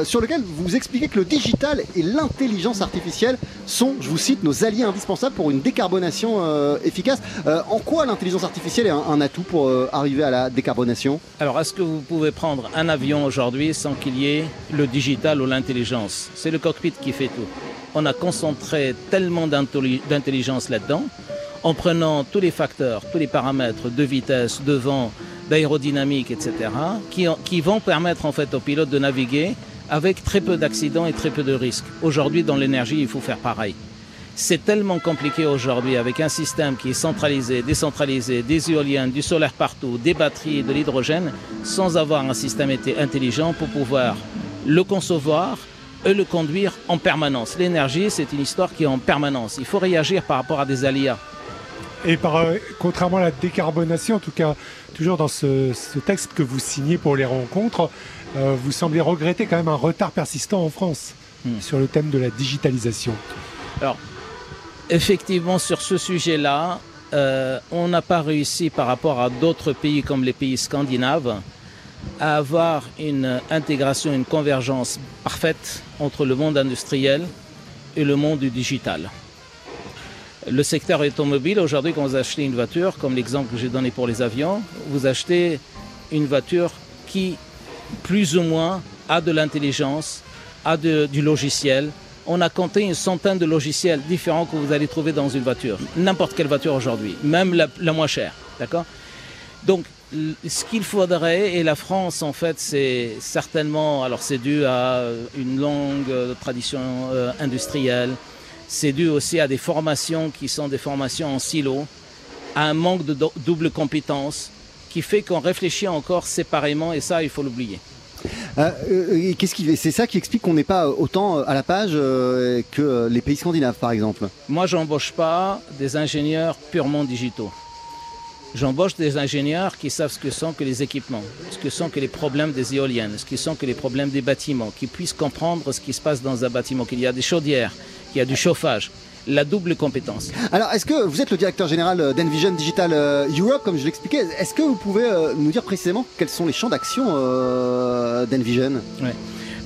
sur lequel vous expliquez que le digital et l'intelligence artificielle sont, je vous cite, nos alliés indispensables pour une décarbonation efficace. en quoi l'intelligence artificielle est un, atout pour arriver à la décarbonation? Alors, est-ce que vous pouvez prendre un avion aujourd'hui sans qu'il y ait le digital ou l'intelligence? C'est le cockpit qui fait tout. On a concentré tellement d'intelligence là-dedans en prenant tous les facteurs, tous les paramètres de vitesse, de vent, d'aérodynamique, etc., qui, vont permettre en fait aux pilotes de naviguer avec très peu d'accidents et très peu de risques. Aujourd'hui, dans l'énergie, il faut faire pareil. C'est tellement compliqué aujourd'hui avec un système qui est centralisé, décentralisé, des éoliennes, du solaire partout, des batteries et de l'hydrogène, sans avoir un système intelligent pour pouvoir le concevoir et le conduire en permanence. L'énergie, c'est une histoire qui est en permanence. Il faut réagir par rapport à des aléas. Et par, euh, contrairement à la décarbonation, en tout cas, toujours dans ce, texte que vous signez pour les rencontres, euh, vous semblez regretter quand même un retard persistant en France hmm. sur le thème de la digitalisation. Alors, effectivement, sur ce sujet-là, euh, on n'a pas réussi par rapport à d'autres pays comme les pays scandinaves à avoir une intégration, une convergence parfaite entre le monde industriel et le monde du digital. Le secteur automobile, aujourd'hui, quand vous achetez une voiture, comme l'exemple que j'ai donné pour les avions, vous achetez une voiture qui, plus ou moins, a de l'intelligence, a du logiciel. On a compté une centaine de logiciels différents que vous allez trouver dans une voiture. N'importe quelle voiture aujourd'hui, même la, la moins chère. D'accord? Donc, ce qu'il faudrait, et la France, en fait, c'est certainement, alors c'est dû à une longue tradition euh, industrielle, c'est dû aussi à des formations qui sont des formations en silo, à un manque de double compétence qui fait qu'on réfléchit encore séparément et ça, il faut l'oublier. Euh, euh, qu'est-ce qui, c'est ça qui explique qu'on n'est pas autant à la page euh, que les pays scandinaves, par exemple? Moi, j'embauche pas des ingénieurs purement digitaux. J'embauche des ingénieurs qui savent ce que sont que les équipements, ce que sont que les problèmes des éoliennes, ce que sont que les problèmes des bâtiments, qui puissent comprendre ce qui se passe dans un bâtiment, qu'il y a des chaudières, qu'il y a du chauffage, la double compétence. Alors, est-ce que vous êtes le directeur général d'Envision Digital euh, Europe, comme je l'expliquais? Est-ce que vous pouvez euh, nous dire précisément quels sont les champs d'action euh, d'Envision? Oui.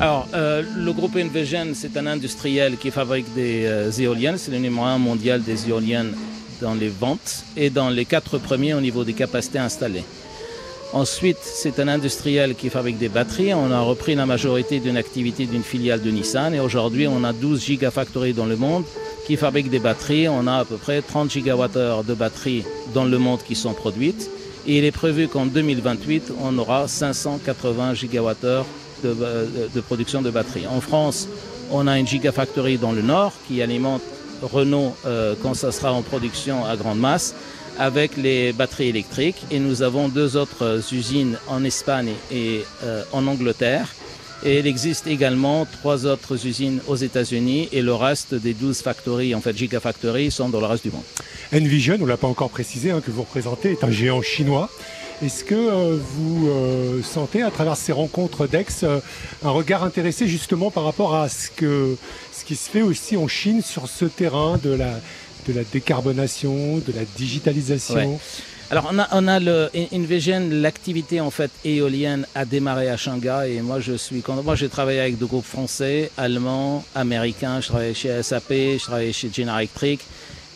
Alors, le groupe Envision, c'est un industriel qui fabrique des éoliennes. C'est le numéro un mondial des éoliennes dans les ventes et dans les quatre premiers au niveau des capacités installées. Ensuite, c'est un industriel qui fabrique des batteries. On a repris la majorité d'une activité d'une filiale de Nissan et aujourd'hui, on a 12 gigafactories dans le monde qui fabriquent des batteries. On a à peu près 30 gigawattheures de batteries dans le monde qui sont produites. Et il est prévu qu'en 2028, on aura 580 gigawattheures de, de production de batteries. En France, on a une gigafactory dans le nord qui alimente Renault euh, quand ça sera en production à grande masse avec les batteries électriques. Et nous avons deux autres usines en Espagne et euh, en Angleterre. Et il existe également trois autres usines aux États-Unis et le reste des 12 factories, en fait gigafactories, sont dans le reste du monde. Envision, on ne l'a pas encore précisé, hein, que vous représentez, est un géant chinois. Est-ce que euh, vous sentez à travers ces rencontres d'ex un regard intéressé justement par rapport à ce qui se fait aussi en Chine sur ce terrain de la, décarbonation, de la digitalisation? Alors on a, on le l'activité en fait éolienne a démarré à Shanghai et moi je suis moi j'ai travaillé avec des groupes français, allemands, américains, je travaillais chez SAP, je travaillais chez General Electric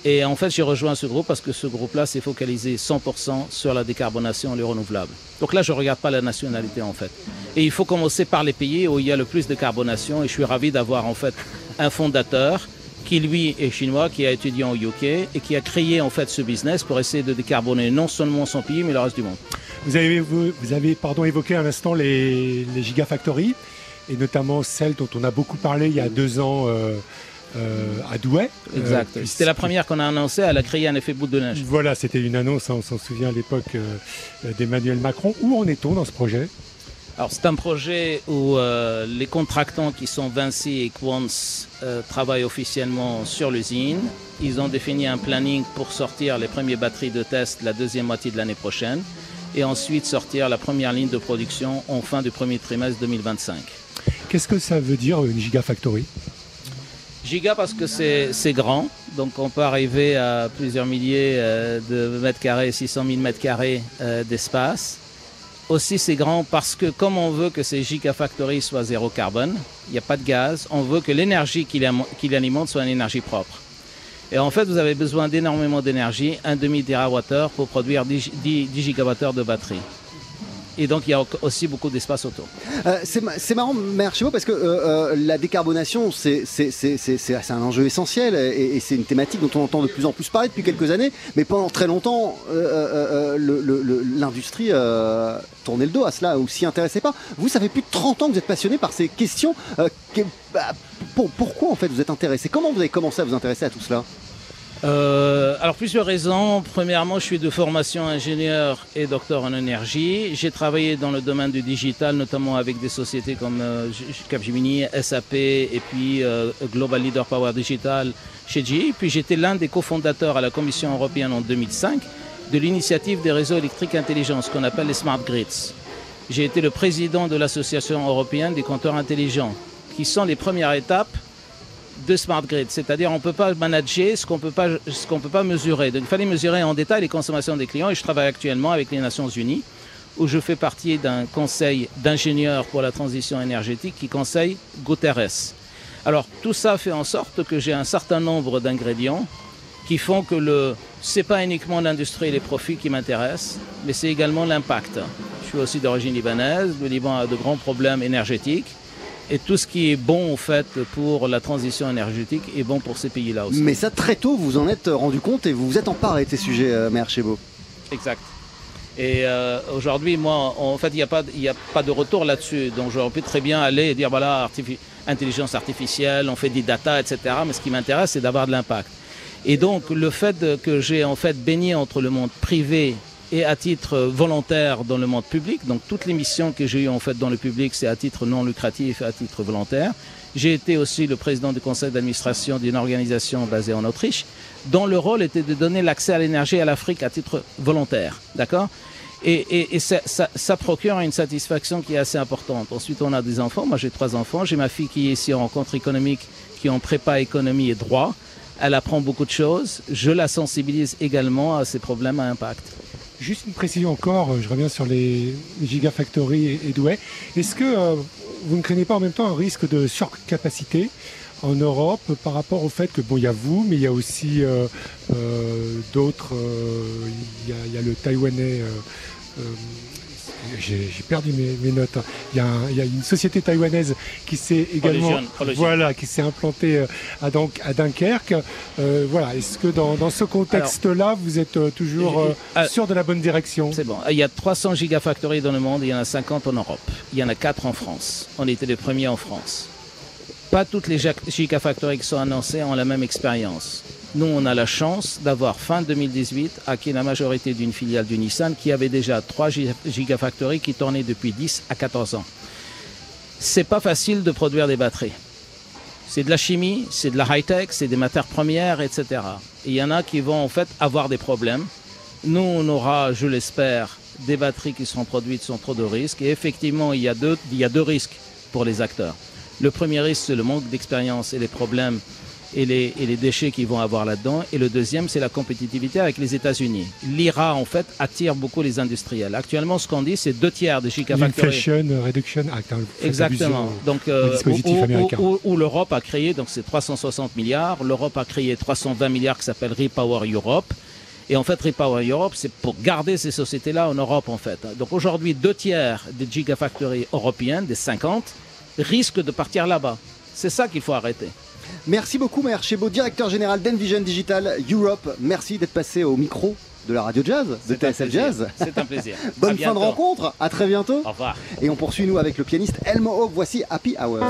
et en fait j'ai rejoint ce groupe parce que ce groupe-là s'est focalisé 100% sur la décarbonation et le renouvelable. Donc là je regarde pas la nationalité en fait. Et il faut commencer par les pays où il y a le plus de carbonation et je suis ravi d'avoir en fait un fondateur qui lui est chinois, qui a étudié en UK et qui a créé en fait ce business pour essayer de décarboner non seulement son pays mais le reste du monde. Vous avez, vous, avez pardon, évoqué un instant les, gigafactories et notamment celle dont on a beaucoup parlé il y a deux ans. Euh, à Douai. Exact. c'était la première qu'on a annoncée, elle a créé un effet bout de neige. Voilà, c'était une annonce, hein, on s'en souvient à l'époque d'Emmanuel Macron. Où en est-on dans ce projet? Alors c'est un projet où euh, les contractants qui sont Vinci et Quants euh, travaillent officiellement sur l'usine. Ils ont défini un planning pour sortir les premières batteries de test la deuxième moitié de l'année prochaine et ensuite sortir la première ligne de production en fin du premier trimestre 2025. Qu'est-ce que ça veut dire une gigafactory? Giga parce que c'est grand, donc on peut arriver à plusieurs milliers euh, de mètres carrés, 600 000 mètres carrés d'espace. Aussi c'est grand parce que comme on veut que ces gigafactories soient zéro carbone, il n'y a pas de gaz, on veut que l'énergie qui alimente soit une énergie propre. Et en fait, vous avez besoin d'énormément d'énergie, un demi térawattheure pour produire 10, 10 gigawattheures de batterie et donc il y a aussi beaucoup d'espace autour. Euh, c'est marrant, Mère parce que euh, euh, la décarbonation, c'est un enjeu essentiel et, c'est une thématique dont on entend de plus en plus parler depuis quelques années, mais pendant très longtemps, l'industrie tournait le dos à cela ou s'y intéressait pas. Vous, ça fait plus de 30 ans que vous êtes passionné par ces questions. Bah, pourquoi en fait vous êtes intéressé? Comment vous avez commencé à vous intéresser à tout cela? Euh, alors plusieurs raisons. Premièrement, je suis de formation ingénieur et docteur en énergie. J'ai travaillé dans le domaine du digital, notamment avec des sociétés comme euh, Capgemini, SAP et puis euh, Global Leader Power Digital chez GE. Puis j'étais l'un des cofondateurs à la Commission européenne en 2005 de l'initiative des réseaux électriques intelligents, ce qu'on appelle les smart grids. J'ai été le président de l'Association européenne des compteurs intelligents, qui sont les premières étapes de smart grid, c'est-à-dire on ne peut pas manager ce qu'on qu'on peut pas mesurer. Donc il fallait mesurer en détail les consommations des clients et je travaille actuellement avec les Nations Unies où je fais partie d'un conseil d'ingénieurs pour la transition énergétique qui conseille Guterres. Alors tout ça fait en sorte que j'ai un certain nombre d'ingrédients qui font que le c'est pas uniquement l'industrie et les profits qui m'intéressent, mais c'est également l'impact. Je suis aussi d'origine libanaise, le Liban a de grands problèmes énergétiques et tout ce qui est bon en fait pour la transition énergétique est bon pour ces pays-là aussi. Mais ça très tôt vous en êtes rendu compte et vous vous êtes emparé de ces sujets, euh, Mère Chebo. Exact. Et euh, aujourd'hui, moi, en fait, il n'y a, pas, a pas de retour là-dessus. Donc, j'aurais pu très bien aller et dire, voilà, intelligence artificielle, on fait des data, etc. Mais ce qui m'intéresse, c'est d'avoir de l'impact. Et donc, le fait que j'ai en fait baigné entre le monde privé et à titre volontaire dans le monde public. Donc toutes les missions que j'ai eues en fait dans le public, c'est à titre non lucratif et à titre volontaire. J'ai été aussi le président du conseil d'administration d'une organisation basée en Autriche, dont le rôle était de donner l'accès à l'énergie à l'Afrique à titre volontaire. D'accord? Et, ça, ça, procure une satisfaction qui est assez importante. Ensuite, on a des enfants. Moi, j'ai trois enfants. J'ai ma fille qui est ici en rencontre économique, qui est en prépa économie et droit. Elle apprend beaucoup de choses. Je la sensibilise également à ces problèmes à impact. Juste une précision encore, euh, je reviens sur les Gigafactory et Douai. Est-ce que euh, vous ne craignez pas en même temps un risque de surcapacité en Europe par rapport au fait que bon il y a vous mais il y a aussi euh, d'autres il, il, y a le taïwanais j'ai perdu mes, notes. Il y, a une société taïwanaise qui s'est également voilà qui s'est implantée euh, à, donc, à Dunkerque. Euh, voilà, est-ce que dans, ce contexte-là, vous êtes euh, toujours sûr de la bonne direction? C'est bon. Il y a 300 gigafactories dans le monde, il y en a 50 en Europe. Il y en a 4 en France. On était les premiers en France. Pas toutes les gigafactories qui sont annoncées ont la même expérience. Nous, on a la chance d'avoir fin 2018 acquis la majorité d'une filiale du Nissan qui avait déjà 3 gigafactories qui tournaient depuis 10 à 14 ans. C'est pas facile de produire des batteries. C'est de la chimie, c'est de la high-tech, c'est des matières premières, etc. il y en a qui vont en fait avoir des problèmes. Nous, on aura, je l'espère, des batteries qui seront produites sans trop de risques. Et effectivement, il y a deux, il y a deux risques pour les acteurs. Le premier risque, c'est le manque d'expérience et les problèmes et les, déchets qu'ils vont avoir là-dedans. Et le deuxième, c'est la compétitivité avec les États-Unis. L'IRA, en fait, attire beaucoup les industriels. Actuellement, ce qu'on dit, c'est deux tiers des Gigafactories. Inflation Reduction Act. Hein, Exactement. Donc, euh, où, l'Europe a créé, donc c'est 360 milliards. L'Europe a créé 320 milliards qui s'appelle Repower Europe. Et en fait, Repower Europe, c'est pour garder ces sociétés-là en Europe, en fait. Donc aujourd'hui, deux tiers des gigafactories européennes, des 50, risquent de partir là-bas. C'est ça qu'il faut arrêter. Merci beaucoup, Maher Chebo, directeur général d'Envision Digital Europe. Merci d'être passé au micro de la radio jazz, de TSL Jazz. C'est un plaisir. Bonne fin de rencontre, à très bientôt. Au revoir. Et on poursuit nous avec le pianiste Elmo Hawk. Voici Happy Hour.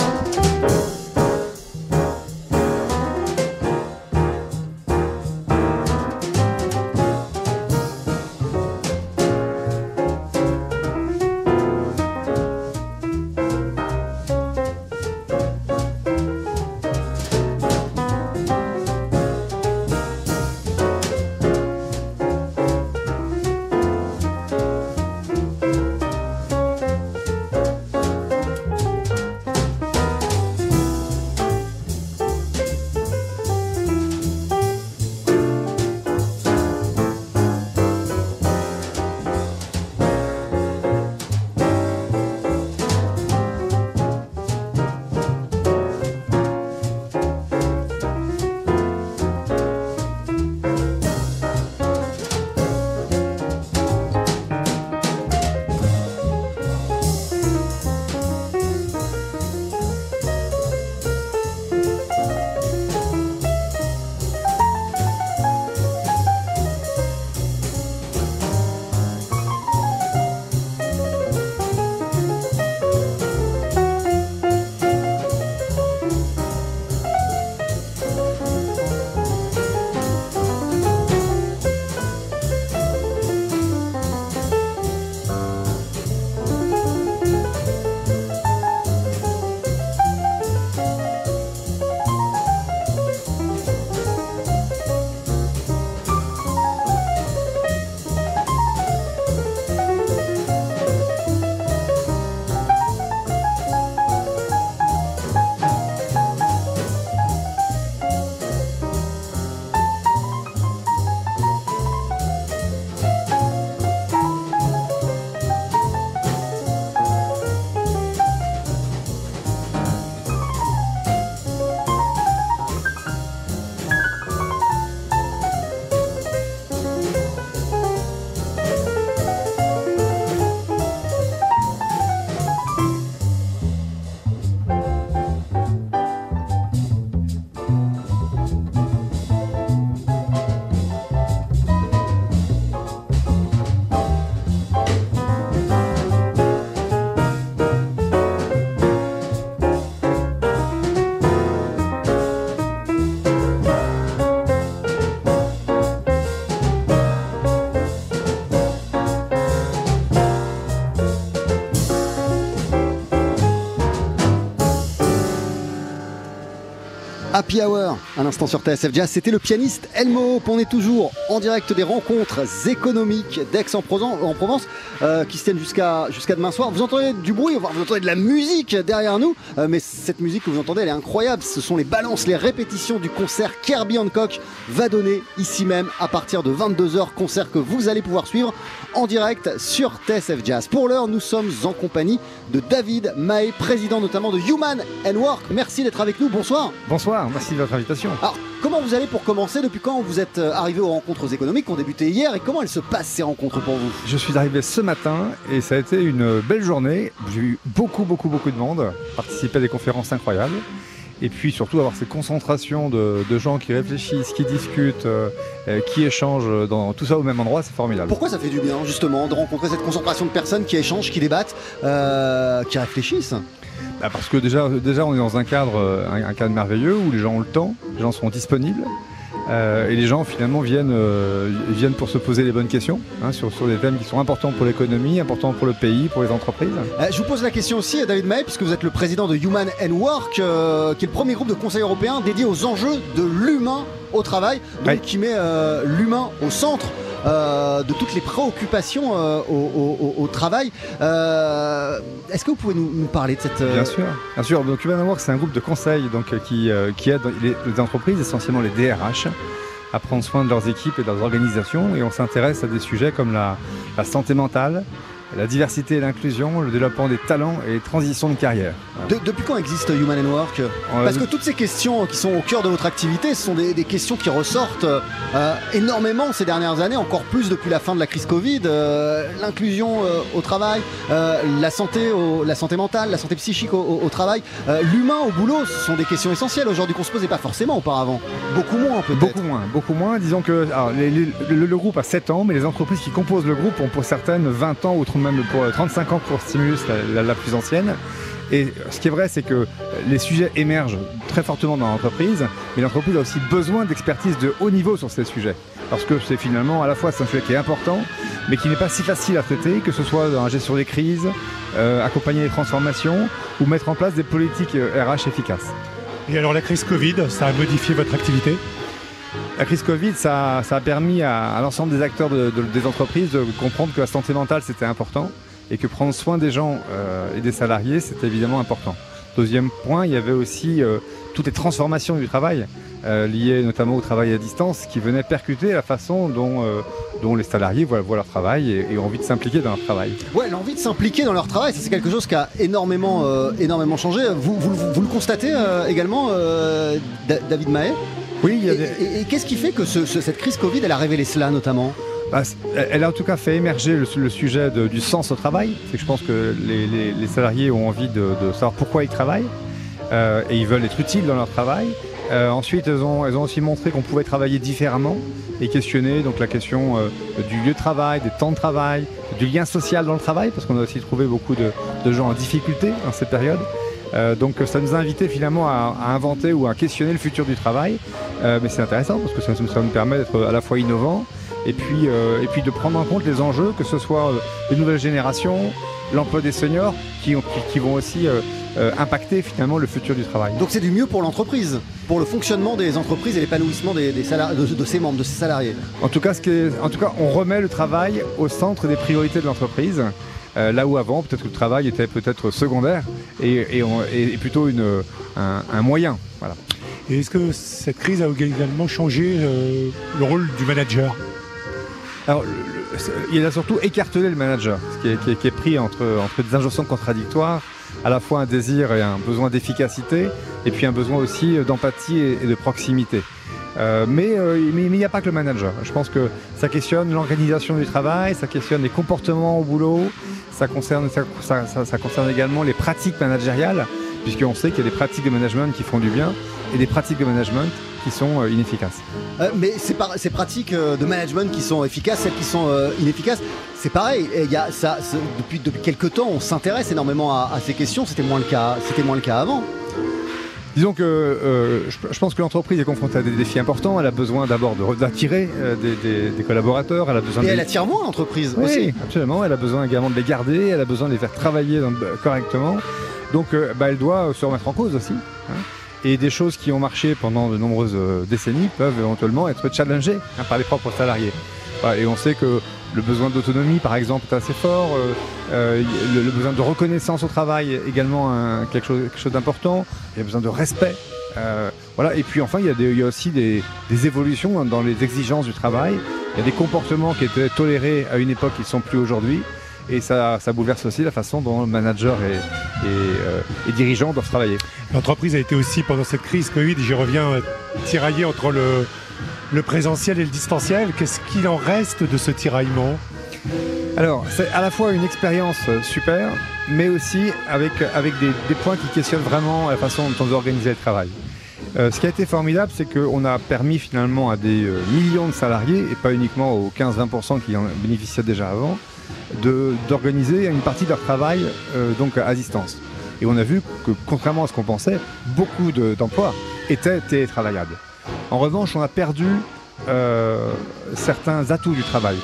Hour, un instant sur TSF Jazz. C'était le pianiste Elmo. On est toujours en direct des rencontres économiques d'Aix-en-Provence euh, qui se tiennent jusqu'à jusqu'à demain soir. Vous entendez du bruit, vous entendez de la musique derrière nous, euh, mais cette musique que vous entendez, elle est incroyable. Ce sont les balances, les répétitions du concert Kirby Hancock va donner ici même à partir de 22h. Concert que vous allez pouvoir suivre en direct sur TSF Jazz. Pour l'heure, nous sommes en compagnie de David Mahé, président notamment de Human and Work. Merci d'être avec nous. Bonsoir. Bonsoir, merci de votre invitation. Alors, comment vous allez pour commencer? Depuis quand vous êtes euh, arrivé aux rencontres économiques qui ont débuté hier et comment elles se passent ces rencontres pour vous? Je suis arrivé ce matin et ça a été une belle journée. J'ai eu beaucoup, beaucoup, beaucoup de monde, participer à des conférences incroyables et puis surtout avoir ces concentrations de, gens qui réfléchissent, qui discutent, euh, euh, qui échangent dans tout ça au même endroit, c'est formidable. Pourquoi ça fait du bien justement de rencontrer cette concentration de personnes qui échangent, qui débattent, qui réfléchissent? Bah, parce que déjà, déjà, on est dans un cadre, euh, un, cadre merveilleux où les gens ont le temps, les gens sont disponibles. Euh, et les gens finalement viennent, euh, viennent pour se poser les bonnes questions hein, sur, sur, des thèmes qui sont importants pour l'économie, importants pour le pays, pour les entreprises. je vous pose la question aussi à David Maé, puisque vous êtes le président de Human and Work, qui est le premier groupe de conseil européen dédié aux enjeux de l'humain au travail, donc qui met l'humain au centre euh, de toutes les préoccupations euh, au, travail. Euh, est-ce que vous pouvez nous, parler de cette... Bien sûr. Bien sûr. Donc Human Work, c'est un groupe de conseil donc, qui, qui aide les, entreprises, essentiellement les DRH à prendre soin de leurs équipes et de leurs organisations et on s'intéresse à des sujets comme la santé mentale, la diversité et l'inclusion, le développement des talents et les transitions de carrière. depuis quand existe Human and Work? Parce que toutes ces questions qui sont au cœur de votre activité, ce sont des, questions qui ressortent euh, énormément ces dernières années, encore plus depuis la fin de la crise Covid. Euh, l'inclusion euh, au travail, la, santé la santé mentale, la santé psychique au, travail, l'humain au boulot, ce sont des questions essentielles aujourd'hui qu'on se posait pas forcément auparavant. Beaucoup moins peut-être. Beaucoup moins, beaucoup moins. Disons que le, groupe a 7 ans, mais les entreprises qui composent le groupe ont pour certaines 20 ans ou 30 même pour 35 ans pour Stimulus, la, plus ancienne. Et ce qui est vrai, c'est que les sujets émergent très fortement dans l'entreprise, mais l'entreprise a aussi besoin d'expertise de haut niveau sur ces sujets. Parce que c'est finalement à la fois un sujet qui est important, mais qui n'est pas si facile à traiter, que ce soit dans la gestion des crises, euh, accompagner les transformations ou mettre en place des politiques RH euh, efficaces. Et alors la crise Covid, ça a modifié votre activité? La crise Covid, ça, a permis à, l'ensemble des acteurs des entreprises de comprendre que la santé mentale, c'était important et que prendre soin des gens euh, et des salariés, c'était évidemment important. Deuxième point, il y avait aussi euh, toutes les transformations du travail, euh, liées notamment au travail à distance, qui venaient percuter la façon dont, les salariés voient, leur travail et, ont envie de s'impliquer dans leur travail. Ouais, l'envie de s'impliquer dans leur travail, c'est quelque chose qui a énormément, énormément changé. Vous, vous le constatez également, David Mahé oui, Et, qu'est-ce qui fait que cette crise Covid, elle a révélé cela notamment bah, elle a en tout cas fait émerger le, sujet du sens au travail. C'est que je pense que les, salariés ont envie de, savoir pourquoi ils travaillent euh, et ils veulent être utiles dans leur travail. Euh, ensuite, elles ont, elles ont, aussi montré qu'on pouvait travailler différemment et questionner donc la question euh, du lieu de travail, des temps de travail, du lien social dans le travail, parce qu'on a aussi trouvé beaucoup de, de gens en difficulté dans cette période. Euh, donc ça nous a invité finalement à, inventer ou à questionner le futur du travail. Euh, mais c'est intéressant parce que ça, nous permet d'être à la fois innovant et puis, euh, et puis de prendre en compte les enjeux, que ce soit les nouvelles générations, l'emploi des seniors, qui, qui, vont aussi impacter finalement le futur du travail. Donc c'est du mieux pour l'entreprise, pour le fonctionnement des entreprises et l'épanouissement des, des de, de, ses membres, de ses salariés. En tout, cas, ce qui en tout cas, on remet le travail au centre des priorités de l'entreprise. Euh, là où avant, peut-être que le travail était peut-être secondaire et, plutôt une, un, moyen. Voilà. Et est-ce que cette crise a également changé euh, le rôle du manager? Alors, il a surtout écartelé le manager, ce qui est, pris entre, entre des injonctions contradictoires, à la fois un désir et un besoin d'efficacité, et puis un besoin aussi d'empathie et, de proximité. Euh, mais il n'y a pas que le manager. Je pense que ça questionne l'organisation du travail, ça questionne les comportements au boulot, ça concerne, également les pratiques managériales, puisqu'on sait qu'il y a des pratiques de management qui font du bien et des pratiques de management qui sont euh, inefficaces. Euh, mais ces, pratiques euh, de management qui sont efficaces, celles qui sont inefficaces, c'est pareil. Ça, depuis, depuis quelques temps, on s'intéresse énormément à, à, ces questions. C'était moins le cas, c'était moins le cas avant. Disons que euh, je, pense que l'entreprise est confrontée à des défis importants. Elle a besoin d'abord d'attirer euh, des, collaborateurs. Elle a besoin Et elle attire moins l'entreprise oui, aussi. absolument. Elle a besoin également de les garder. Elle a besoin de les faire travailler correctement. Donc, euh, bah, elle doit se remettre en cause aussi. Hein. et des choses qui ont marché pendant de nombreuses décennies peuvent éventuellement être challengées hein, par les propres salariés. et on sait que le besoin d'autonomie, par exemple, est assez fort. le, besoin de reconnaissance au travail également quelque chose, d'important. Il y a besoin de respect. voilà. Et puis enfin, il y a, aussi des, évolutions dans les exigences du travail. Il y a des comportements qui étaient tolérés à une époque qui ne sont plus aujourd'hui et ça, bouleverse aussi la façon dont le manager et, et, dirigeants doivent travailler. L'entreprise a été aussi, pendant cette crise Covid, j'y reviens, euh, tiraillée entre le, le présentiel et le distanciel. Qu'est-ce qu'il en reste de ce tiraillement? Alors, c'est à la fois une expérience euh, super, mais aussi avec, avec des, points qui questionnent vraiment la façon dont on veut organiser le travail. Euh, ce qui a été formidable, c'est qu'on a permis finalement à des millions de salariés, et pas uniquement aux 15-20% qui en bénéficiaient déjà avant, d'organiser une partie de leur travail euh, donc à distance. Et on a vu que, contrairement à ce qu'on pensait, beaucoup d'emplois étaient télétravaillables. En revanche, on a perdu euh, certains atouts du travail.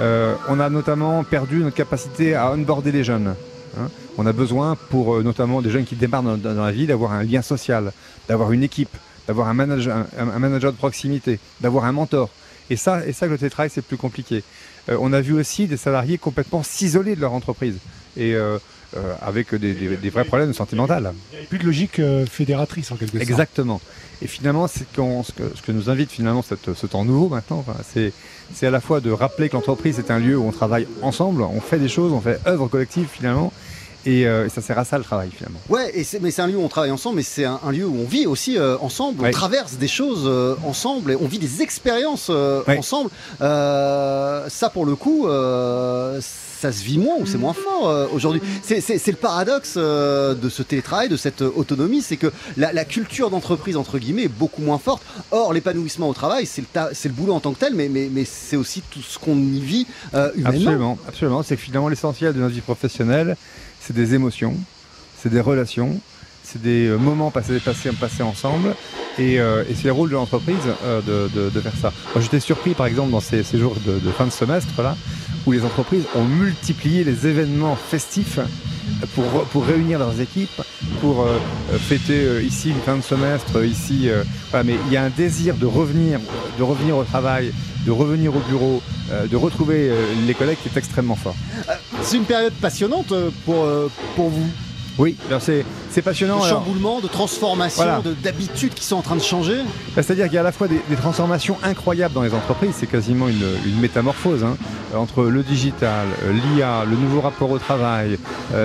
Euh, on a notamment perdu notre capacité à onboarder les jeunes. Hein. On a besoin, pour notamment des jeunes qui démarrent dans, la vie, d'avoir un lien social, d'avoir une équipe, d'avoir un manager, un, manager de proximité, d'avoir un mentor. Et ça, et ça, le télétravail, c'est plus compliqué. Euh, on a vu aussi des salariés complètement s'isoler de leur entreprise. Et euh, euh, avec des, vrais problèmes de santé mentale. Plus de logique fédératrice en quelque sorte. Exactement. Et finalement, c'est ce, que, nous invite finalement ce temps nouveau maintenant, c'est à la fois de rappeler que l'entreprise est un lieu où on travaille ensemble, on fait des choses, on fait œuvre collective finalement, euh, et, ça sert à ça le travail finalement. Ouais, et mais c'est un lieu où on travaille ensemble, mais c'est un, lieu où on vit aussi euh, ensemble, on traverse des choses euh, ensemble, et on vit des expériences ensemble. ça pour le coup, ça se vit moins ou c'est moins fort aujourd'hui. C'est le paradoxe de ce télétravail, de cette autonomie, c'est que la, culture d'entreprise entre guillemets est beaucoup moins forte. Or l'épanouissement au travail, c'est le, le boulot en tant que tel, mais, mais, mais c'est aussi tout ce qu'on y vit humainement. Absolument, absolument. C'est finalement l'essentiel de notre vie professionnelle c'est des émotions, c'est des relations, c'est des euh, moments passés, passés, passés ensemble. Et, euh, c'est le rôle de l'entreprise euh, de, faire ça. J'étais surpris, par exemple, dans ces, jours de, fin de semestre, là, où les entreprises ont multiplié les événements festifs pour, réunir leurs équipes, pour fêter ici une fin de semestre, ici. mais il y a un désir de revenir, de revenir au travail, de revenir au bureau, de retrouver les collègues qui est extrêmement fort. C'est une période passionnante pour vous. Oui, c'est, c'est passionnant. De chamboulement, de transformation, d'habitudes qui sont en train de changer. Bah, c'est-à-dire qu'il y a à la fois des, transformations incroyables dans les entreprises, c'est quasiment une, métamorphose hein. entre le digital, euh, l'IA, le nouveau rapport au travail,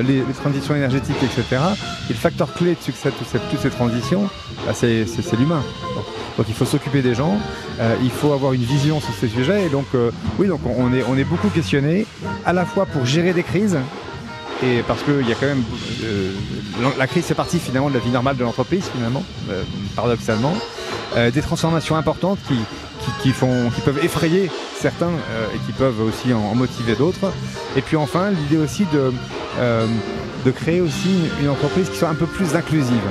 les, transitions énergétiques, etc. Et le facteur clé de succès de toutes ces, transitions, bah, c'est, l'humain. Donc il faut s'occuper des gens, euh, il faut avoir une vision sur ces sujets. Et donc euh, oui, donc on est, on est beaucoup questionné, à la fois pour gérer des crises, et parce qu'il y a quand même euh, la crise c'est partie finalement de la vie normale de l'entreprise finalement, paradoxalement, des transformations importantes qui, qui, font, qui peuvent effrayer certains et qui peuvent aussi en, motiver d'autres. Et puis enfin l'idée aussi de, de créer aussi une, entreprise qui soit un peu plus inclusive.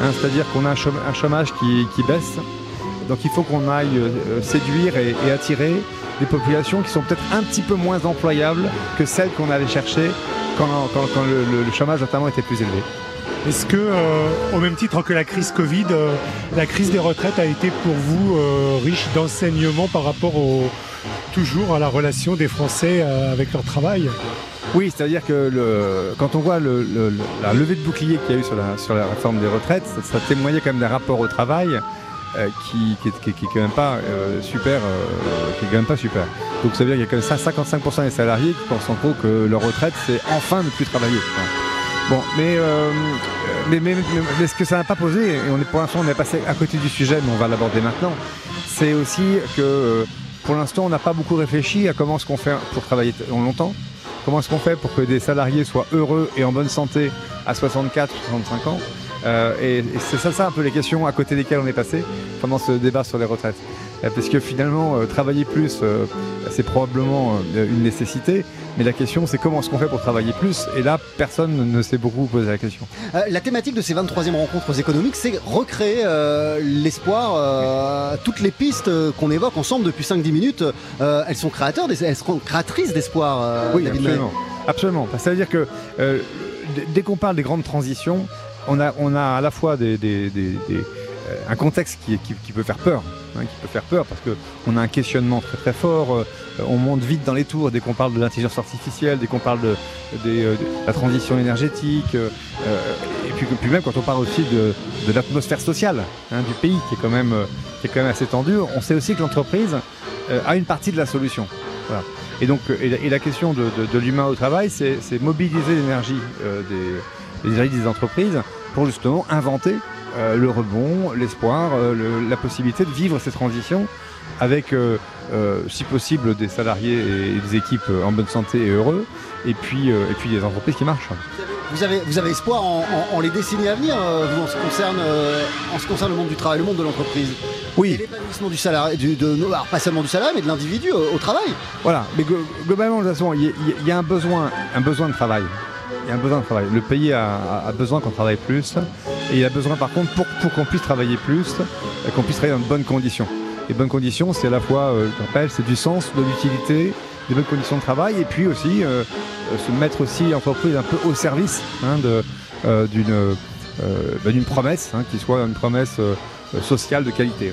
Hein, c'est-à-dire qu'on a un chômage, qui, baisse, donc il faut qu'on aille euh, séduire et, attirer des populations qui sont peut-être un petit peu moins employables que celles qu'on allait chercher quand, le, chômage notamment était plus élevé. Est-ce que, euh, au même titre que la crise Covid, euh, la crise des retraites a été pour vous riche d'enseignements par rapport toujours à la relation des Français avec leur travail? Oui, c'est-à-dire que quand on voit la levée de bouclier qu'il y a eu sur la, sur la réforme des retraites, ça, ça témoignait quand même des rapports au travail euh, qui, qui, quand même pas euh, super, euh, qui pas super. Donc ça veut dire qu'il y a quand même 55% des salariés qui pensent en gros que leur retraite c'est enfin ne plus travailler. Bon, mais, mais, mais, ce que ça n'a pas posé, et on est pour l'instant on est passé à côté du sujet, mais on va l'aborder maintenant, c'est aussi que pour l'instant on n'a pas beaucoup réfléchi à comment est-ce qu'on fait pour travailler longtemps. Comment est-ce qu'on fait pour que des salariés soient heureux et en bonne santé à 64 65 ans? Euh, et, c'est ça, ça un peu les questions à côté desquelles on est passé pendant ce débat sur les retraites. Euh, parce que finalement, euh, travailler plus, c'est probablement une nécessité, mais la question c'est comment est-ce qu'on fait pour travailler plus? Et là, personne ne s'est beaucoup posé la question. la thématique de ces 23e rencontres économiques, c'est recréer l'espoir. toutes les pistes qu'on évoque ensemble depuis 5-10 minutes, elles sont créateurs, elles sont créatrices d'espoir. oui, absolument. Absolument. Ça veut dire que dès qu'on parle des grandes transitions, on a, à la fois des, un contexte qui, peut faire peur, hein, qui peut faire peur parce qu'on a un questionnement très très fort. Euh, on monte vite dans les tours dès qu'on parle de l'intelligence artificielle, dès qu'on parle de, de, la transition énergétique, et puis, même quand on parle aussi de, l'atmosphère sociale hein, du pays qui est quand même assez tendue. On sait aussi que l'entreprise a une partie de la solution. Et donc, et la, question de, l'humain au travail, c'est mobiliser l'énergie des, des entreprises pour justement inventer euh, le rebond, l'espoir, euh, la possibilité de vivre ces transitions avec, euh, si possible, des salariés et des équipes en bonne santé et heureux, et puis, et puis des entreprises qui marchent. Vous avez, vous avez espoir en, les décennies à venir, vous, en ce, concerne, en ce concerne le monde du travail, le monde de l'entreprise? Oui. l'épanouissement du salarié, du, de, pas seulement du salarié, mais de l'individu au, travail. Voilà, mais globalement, de toute façon, il y, a un besoin, un besoin de travail. Il y a un besoin de travail. Le pays a, besoin qu'on travaille plus. Et il a besoin, par contre, pour, pour qu'on puisse travailler plus, qu'on puisse travailler dans de bonnes conditions. Et bonnes conditions, c'est à la fois, euh, je rappelle, c'est du sens, de l'utilité, des bonnes conditions de travail, et puis aussi euh, euh, se mettre aussi l'entreprise un peu au service hein, d'une bah, d'une promesse, hein, qui soit une promesse sociale de qualité.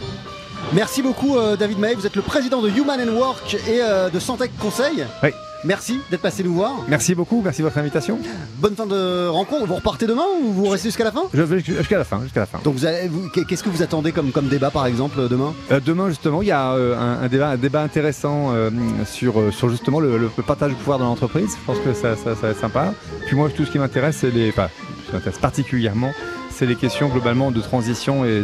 Merci beaucoup David May, vous êtes le président de Human and Work et de Santec Conseil. Oui. Merci d'être passé nous voir. Merci beaucoup, merci de votre invitation. Bonne fin de rencontre. Vous repartez demain ou vous restez jusqu'à la fin? Je vais jusqu'à la fin, jusqu'à la fin. Donc qu'est-ce que vous attendez comme, comme débat par exemple demain? Euh, Demain justement, il y a euh, un, débat, un débat intéressant euh, sur, sur justement le, partage du pouvoir dans l'entreprise. Je pense que ça, ça, va être sympa. Puis moi, tout ce qui m'intéresse, c'est les, enfin, ce qui m'intéresse particulièrement, c'est les questions globalement de transition et,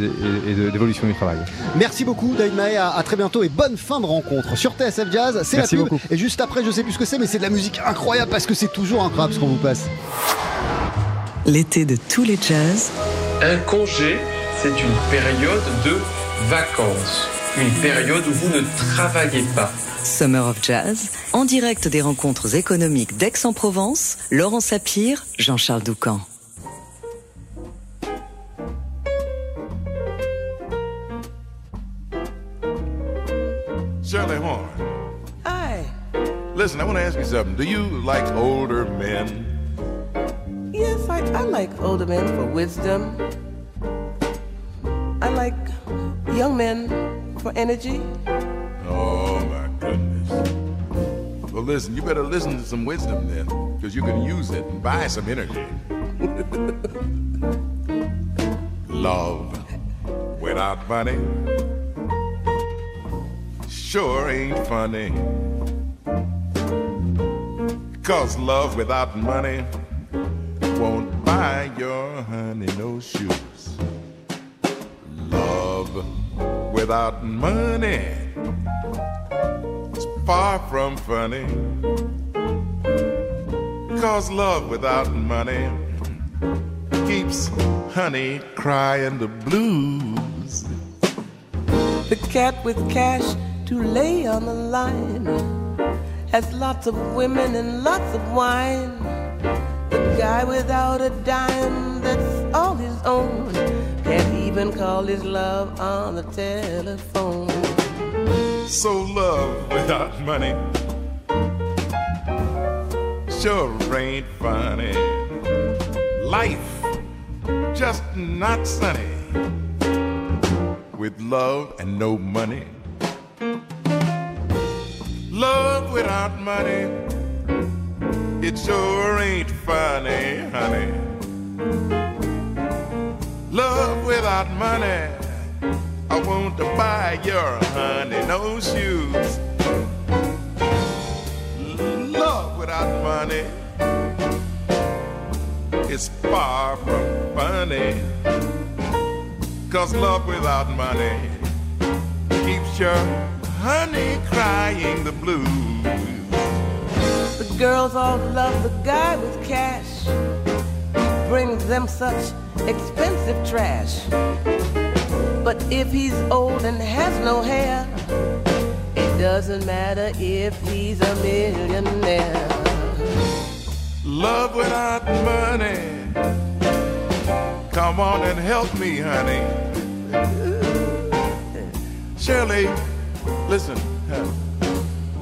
d'évolution du travail. Merci beaucoup David Maé, à, très bientôt et bonne fin de rencontre sur TSF Jazz. C'est la pub. Beaucoup. Et juste après, je sais plus ce que c'est, mais c'est de la musique incroyable parce que c'est toujours incroyable ce qu'on vous passe. L'été de tous les jazz. Un congé, c'est une période de vacances, une période où vous ne travaillez pas. Summer of Jazz, en direct des rencontres économiques d'Aix-en-Provence, Laurent Sapir, Jean-Charles Doucan. Listen, I want to ask you something. Do you like older men? Yes, I, I like older men for wisdom. I like young men for energy. Oh, my goodness. Well, listen, you better listen to some wisdom then, because you can use it and buy some energy. Love without money sure ain't funny. Cause love without money won't buy your honey no shoes. Love without money is far from funny. Cause love without money keeps honey crying the blues. The cat with cash to lay on the line. Has lots of women and lots of wine. The guy without a dime that's all his own can't even call his love on the telephone. So love without money sure ain't funny. Life just not sunny with love and no money. Love without money, it sure ain't funny, honey. Love without money, I want to buy your honey no shoes. Love without money is far from funny. Cause love without money keeps your honey crying the blues. The girls all love the guy with cash. He brings them such expensive trash. But if he's old and has no hair, it doesn't matter if he's a millionaire. Love without money. Come on and help me, honey. Shirley, Listen,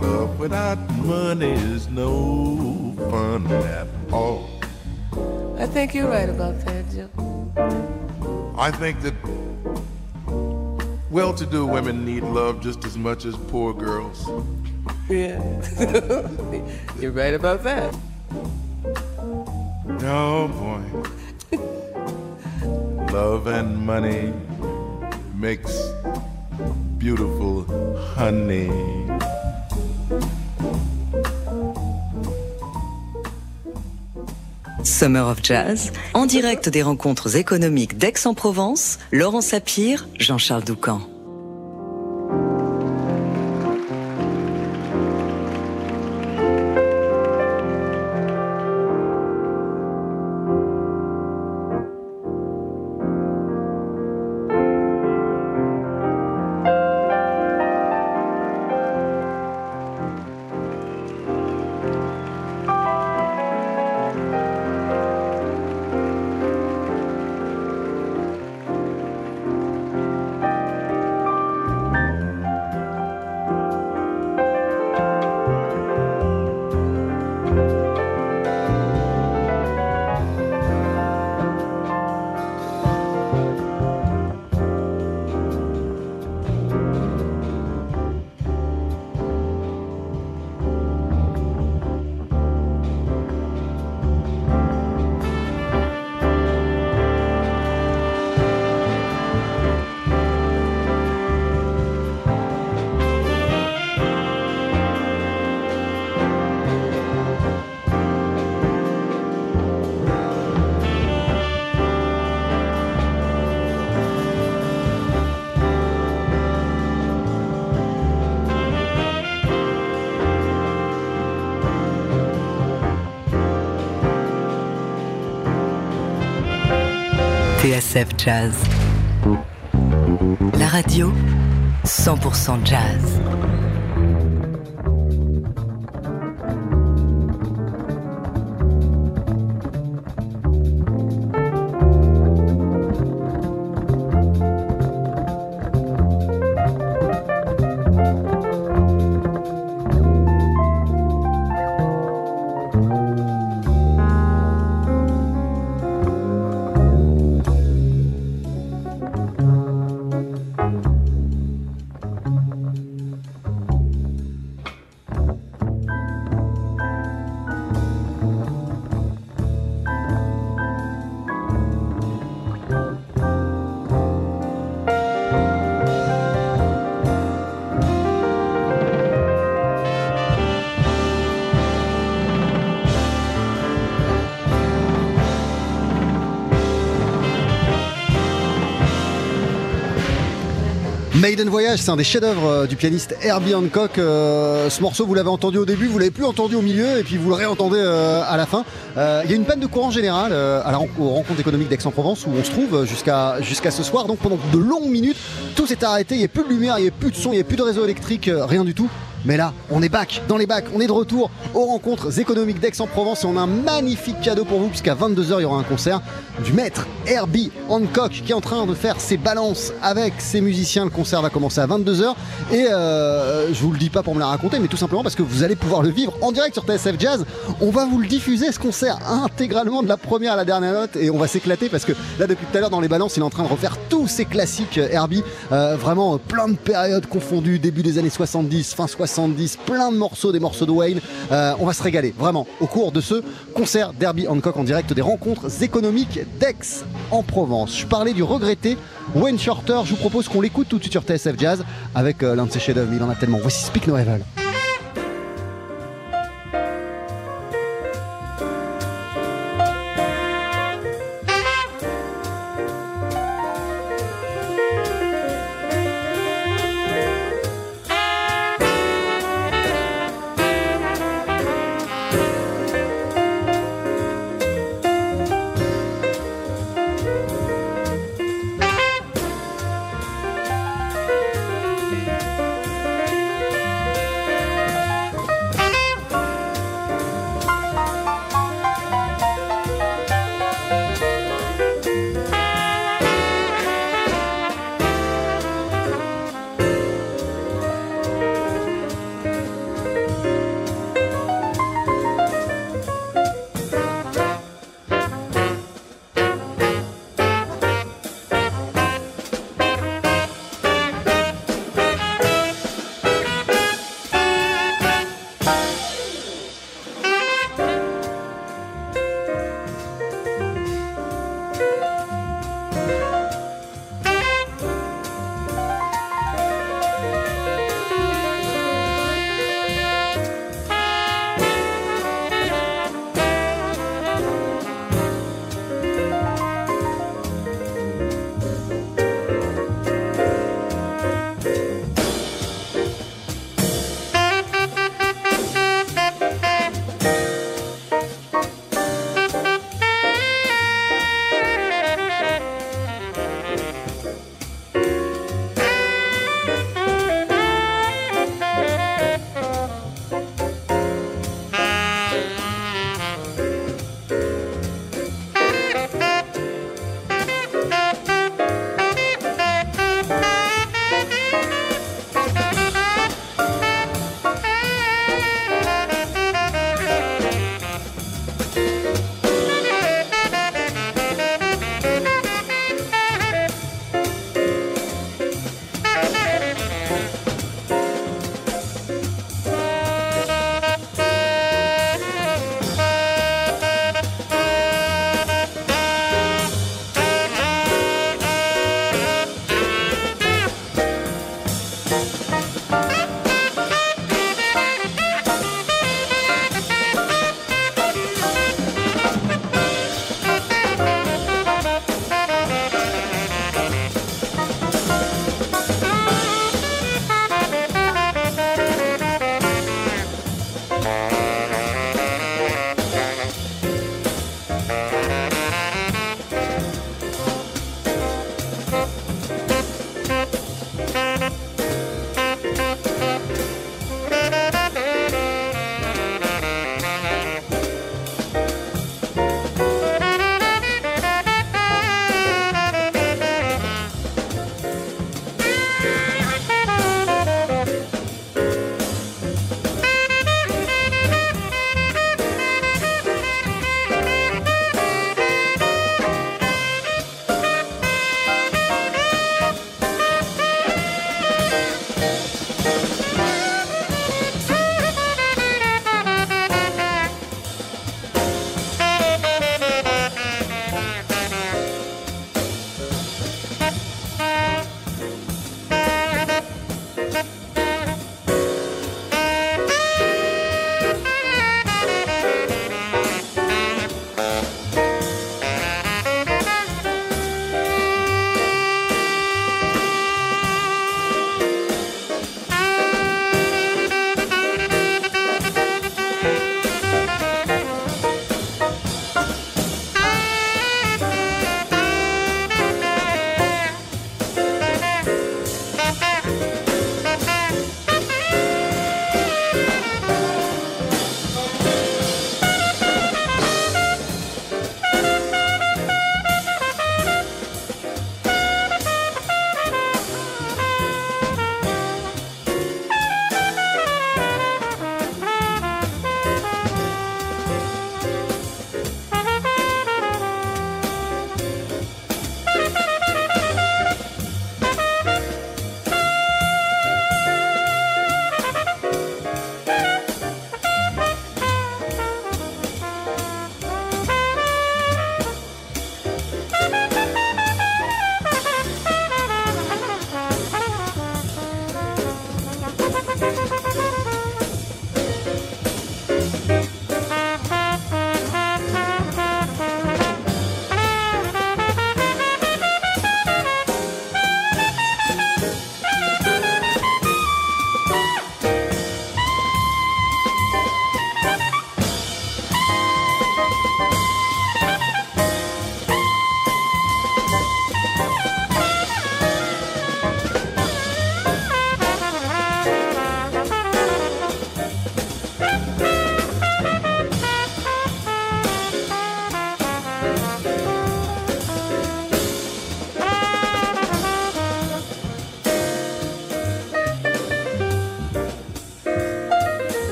love without money is no fun at all. I think you're right about that, Joe. I think that Well to do women need love just as much as poor girls. Yeah. You're right about that. Oh boy. love and money makes beautiful honey. Summer of Jazz, en direct des rencontres économiques d'Aix-en-Provence, Laurent Sapir, Jean-Charles Doucan. TSF Jazz. La radio 100% jazz. Voyage, c'est un des chefs-d'œuvre euh, du pianiste Herbie Hancock. Euh, ce morceau, vous l'avez entendu au début, vous l'avez plus entendu au milieu, et puis vous le réentendez euh, à la fin. Il y a une panne de courant général à la rencontre économique d'Aix-en-Provence où on se trouve jusqu'à jusqu'à ce soir. Donc pendant de longues minutes, tout s'est arrêté. Il n'y a plus de lumière, il n'y a plus de son, il n'y a plus de réseau électrique, rien du tout. Mais là, on est back, dans les bacs, on est de retour aux rencontres économiques d'Aix-en-Provence et on a un magnifique cadeau pour vous puisqu'à 22h il y aura un concert du maître Herbie Hancock qui est en train de faire ses balances avec ses musiciens. Le concert va commencer à 22h et euh, je vous le dis pas pour me la raconter mais tout simplement parce que vous allez pouvoir le vivre en direct sur TSF Jazz. On va vous le diffuser ce concert intégralement de la première à la dernière note et on va s'éclater parce que là depuis tout à l'heure dans les balances il est en train de refaire tous ses classiques euh, Herbie. Euh, vraiment plein de périodes confondues, début des années 70, fin 60 plein de morceaux, des morceaux de Wayne. On va se régaler, vraiment, au cours de ce concert Derby Hancock en direct des rencontres économiques d'Aix en Provence. Je parlais du regretté Wayne Shorter. Je vous propose qu'on l'écoute tout de suite sur TSF Jazz avec euh, l'un de ses chefs-d'œuvre. Il en a tellement. Voici Speak No Evil.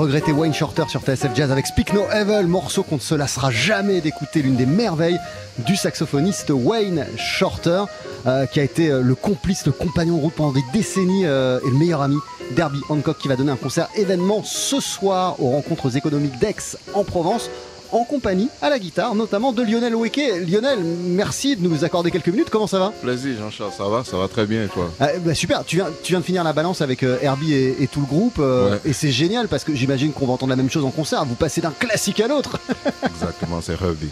Regretté Wayne Shorter sur TSF Jazz avec Speak No Evil, morceau qu'on ne se lassera jamais d'écouter, l'une des merveilles du saxophoniste Wayne Shorter, euh, qui a été euh, le complice, le compagnon de route pendant des décennies euh, et le meilleur ami d'Herbie Hancock qui va donner un concert événement ce soir aux rencontres économiques d'Aix en Provence en compagnie à la guitare, notamment de Lionel Weke. Lionel, merci de nous accorder quelques minutes. Comment ça va? Plaisir, Jean-Charles. Ça va, ça va très bien et toi? Ah, bah, Super. Tu viens, tu viens de finir la balance avec euh, Herbie et, tout le groupe, euh, et c'est génial parce que j'imagine qu'on va entendre la même chose en concert. Vous passez d'un classique à l'autre. Exactement, c'est Herbie.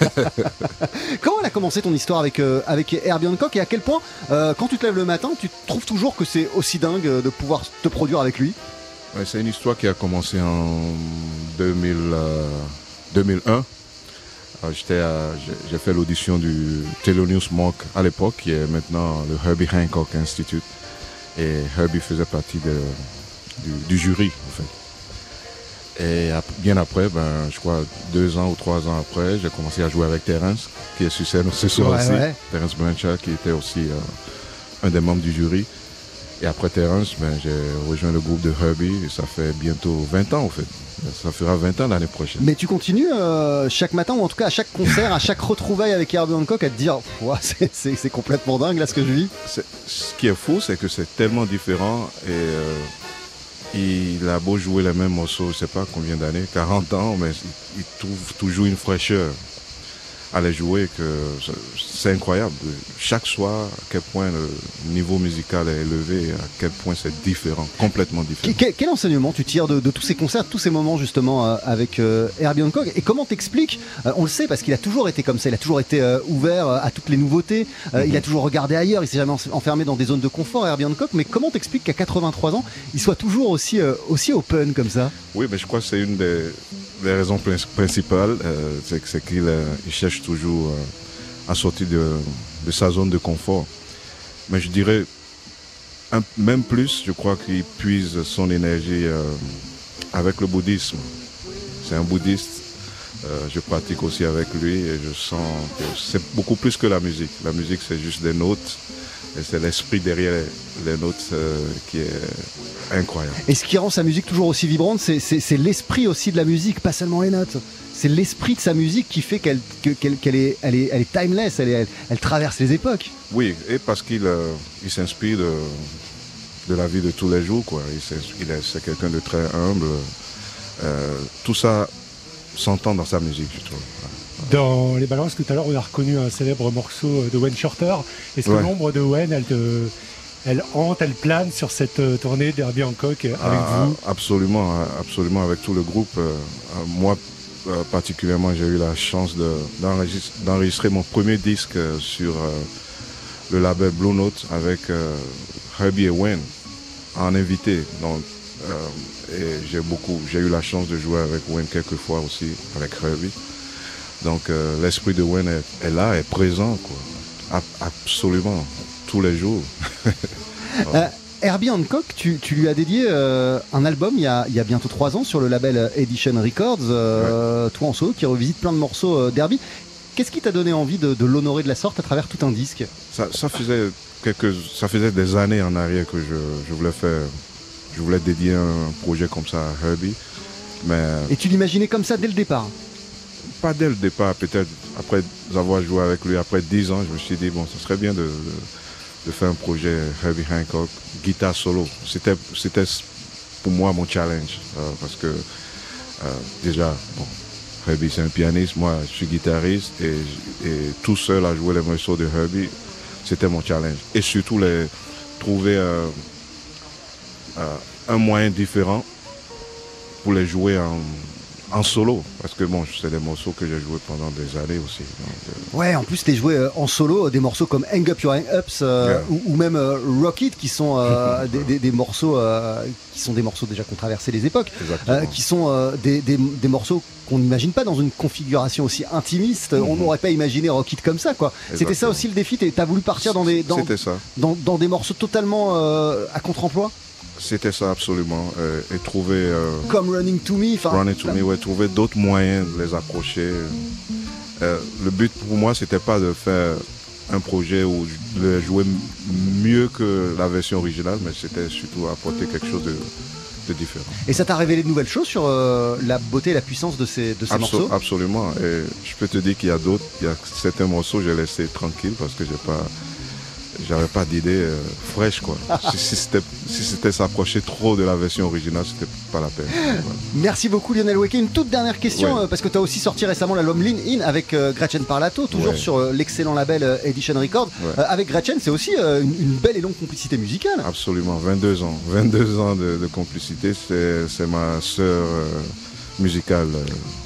Comment elle a commencé ton histoire avec, euh, avec Herbie Hancock et à quel point, quand tu te lèves le matin, tu trouves toujours que c'est aussi dingue de pouvoir te produire avec lui? C'est une histoire qui a commencé en 2000. 2001. J'ai fait l'audition du Thelonious Monk à l'époque, qui est maintenant le Herbie Hancock Institute. Et Herbie faisait partie du, jury, en fait. Et bien après, ben, je crois deux ans ou trois ans après, j'ai commencé à jouer avec Terence, qui est sur scène ce soir aussi. Terence Blanchard, qui était aussi euh, un des membres du jury. Et après Terence, ben, j'ai rejoint le groupe de Herbie et ça fait bientôt 20 ans en fait. Ça fera 20 ans l'année prochaine. Mais tu continues euh, chaque matin ou en tout cas à chaque concert, à chaque retrouvaille avec Herbie Hancock à te dire c'est complètement dingue là ce que je vis. Ce qui est fou, c'est que c'est tellement différent et euh, il a beau jouer les mêmes morceaux, je sais pas combien d'années, 40 ans, mais il trouve toujours une fraîcheur les jouer que c'est incroyable. Chaque soir, à quel point le niveau musical est élevé, à quel point c'est différent, complètement différent. Quel, enseignement tu tires de, tous ces concerts, tous ces moments justement euh, avec euh, Herbie Hancock? Et comment t'expliques euh, On le sait parce qu'il a toujours été comme ça, il a toujours été ouvert à toutes les nouveautés, il a mhm. toujours regardé ailleurs, il s'est jamais enfermé dans des zones de confort, Herbie Hancock. Mais comment t'expliques qu'à 83 ans, il soit toujours aussi, aussi open comme ça? Oui, mais je crois que c'est une des les raisons principales, euh, c'est qu'il euh, cherche toujours euh, à sortir de, sa zone de confort. Mais je dirais, même plus, je crois qu'il puise son énergie avec le bouddhisme. C'est un bouddhiste. je pratique aussi avec lui et je sens que c'est beaucoup plus que la musique. La musique, c'est juste des notes et c'est l'esprit derrière les, notes euh, qui est incroyable. Et ce qui rend sa musique toujours aussi vibrante, c'est l'esprit aussi de la musique, pas seulement les notes. C'est l'esprit de sa musique qui fait qu'elle est, elle est, elle est, timeless, elle, elle, traverse les époques. Oui, et parce qu'il euh, il s'inspire de, de, la vie de tous les jours. Quoi. Il, c'est quelqu'un de très humble. Euh, tout ça s'entend dans sa musique, je trouve. Dans les balances, tout à l'heure, on a reconnu un célèbre morceau de Wayne Shorter. Est-ce que l'ombre de Wayne, elle, elle hante, elle plane sur cette euh, tournée d'Herbie Hancock avec ah, vous? Absolument, hein, absolument, avec tout le groupe. Euh, euh, moi, particulièrement, j'ai eu la chance d'enregistrer mon premier disque sur le label Blue Note avec Herbie et Wayne en invité. Donc, et j'ai beaucoup, j'ai eu la chance de jouer avec Wayne quelques fois aussi, avec Herbie. Donc euh, l'esprit de Wayne est, là, est présent, quoi. absolument, tous les jours. euh, Herbie Hancock, tu, lui as dédié euh, un album il y, a, bientôt trois ans sur le label Edition Records, euh, toi en solo, qui revisite plein de morceaux d'Herbie. Qu'est-ce qui t'a donné envie de, l'honorer de la sorte à travers tout un disque? Ça, faisait quelques, ça faisait des années en arrière que je, voulais faire, je voulais dédier un projet comme ça à Herbie. Mais... Et tu l'imaginais comme ça dès le départ? Pas dès le départ, peut-être après avoir joué avec lui après 10 ans, je me suis dit, bon, ce serait bien de, faire un projet Heavy Hancock, guitare solo. C'était, pour moi mon challenge. parce que déjà, bon, Herbie c'est un pianiste, moi je suis guitariste et, tout seul à jouer les morceaux de Herbie, c'était mon challenge. Et surtout trouver un moyen différent pour les jouer en, en solo, parce que bon, c'est des morceaux que j'ai joués pendant des années aussi. Euh. Ouais, en plus, les jouer euh, en solo, des morceaux comme Hang Up Your Hang Ups euh, ou, même Rocket, qui sont des, morceaux qui sont des morceaux déjà qu'on les époques, qui sont des, morceaux qu'on n'imagine pas dans une configuration aussi intimiste. On mhm. n'aurait pas imaginé Rocket comme ça, quoi. C'était ça aussi le défi. T'as voulu partir dans des dans, dans, dans, des morceaux totalement à contre-emploi? C'était ça absolument. Euh, et trouver. Euh, Comme Running to Me. Running to Me, ouais, trouver d'autres moyens de les accrocher. Euh, le but pour moi, c'était pas de faire un projet où je jouer mieux que la version originale, mais c'était surtout apporter quelque chose de, différent. Et ça t'a révélé de nouvelles choses sur la beauté et la puissance de ces, de ces morceaux? Absolument. Et je peux te dire qu'il y a d'autres, il y a certains morceaux, j'ai laissé tranquille parce que j'ai pas j'avais pas d'idée euh, fraîche quoi. si, c'était si s'approcher trop de la version originale, c'était pas la peine. Merci beaucoup Lionel Weke. Une toute dernière question euh, parce que tu as aussi sorti récemment l'album Lean In avec euh, Gretchen Parlato, toujours sur l'excellent label Edition Record. avec Gretchen, c'est aussi une, belle et longue complicité musicale. Absolument, 22 ans, 22 ans de, complicité, c'est ma sœur musicale.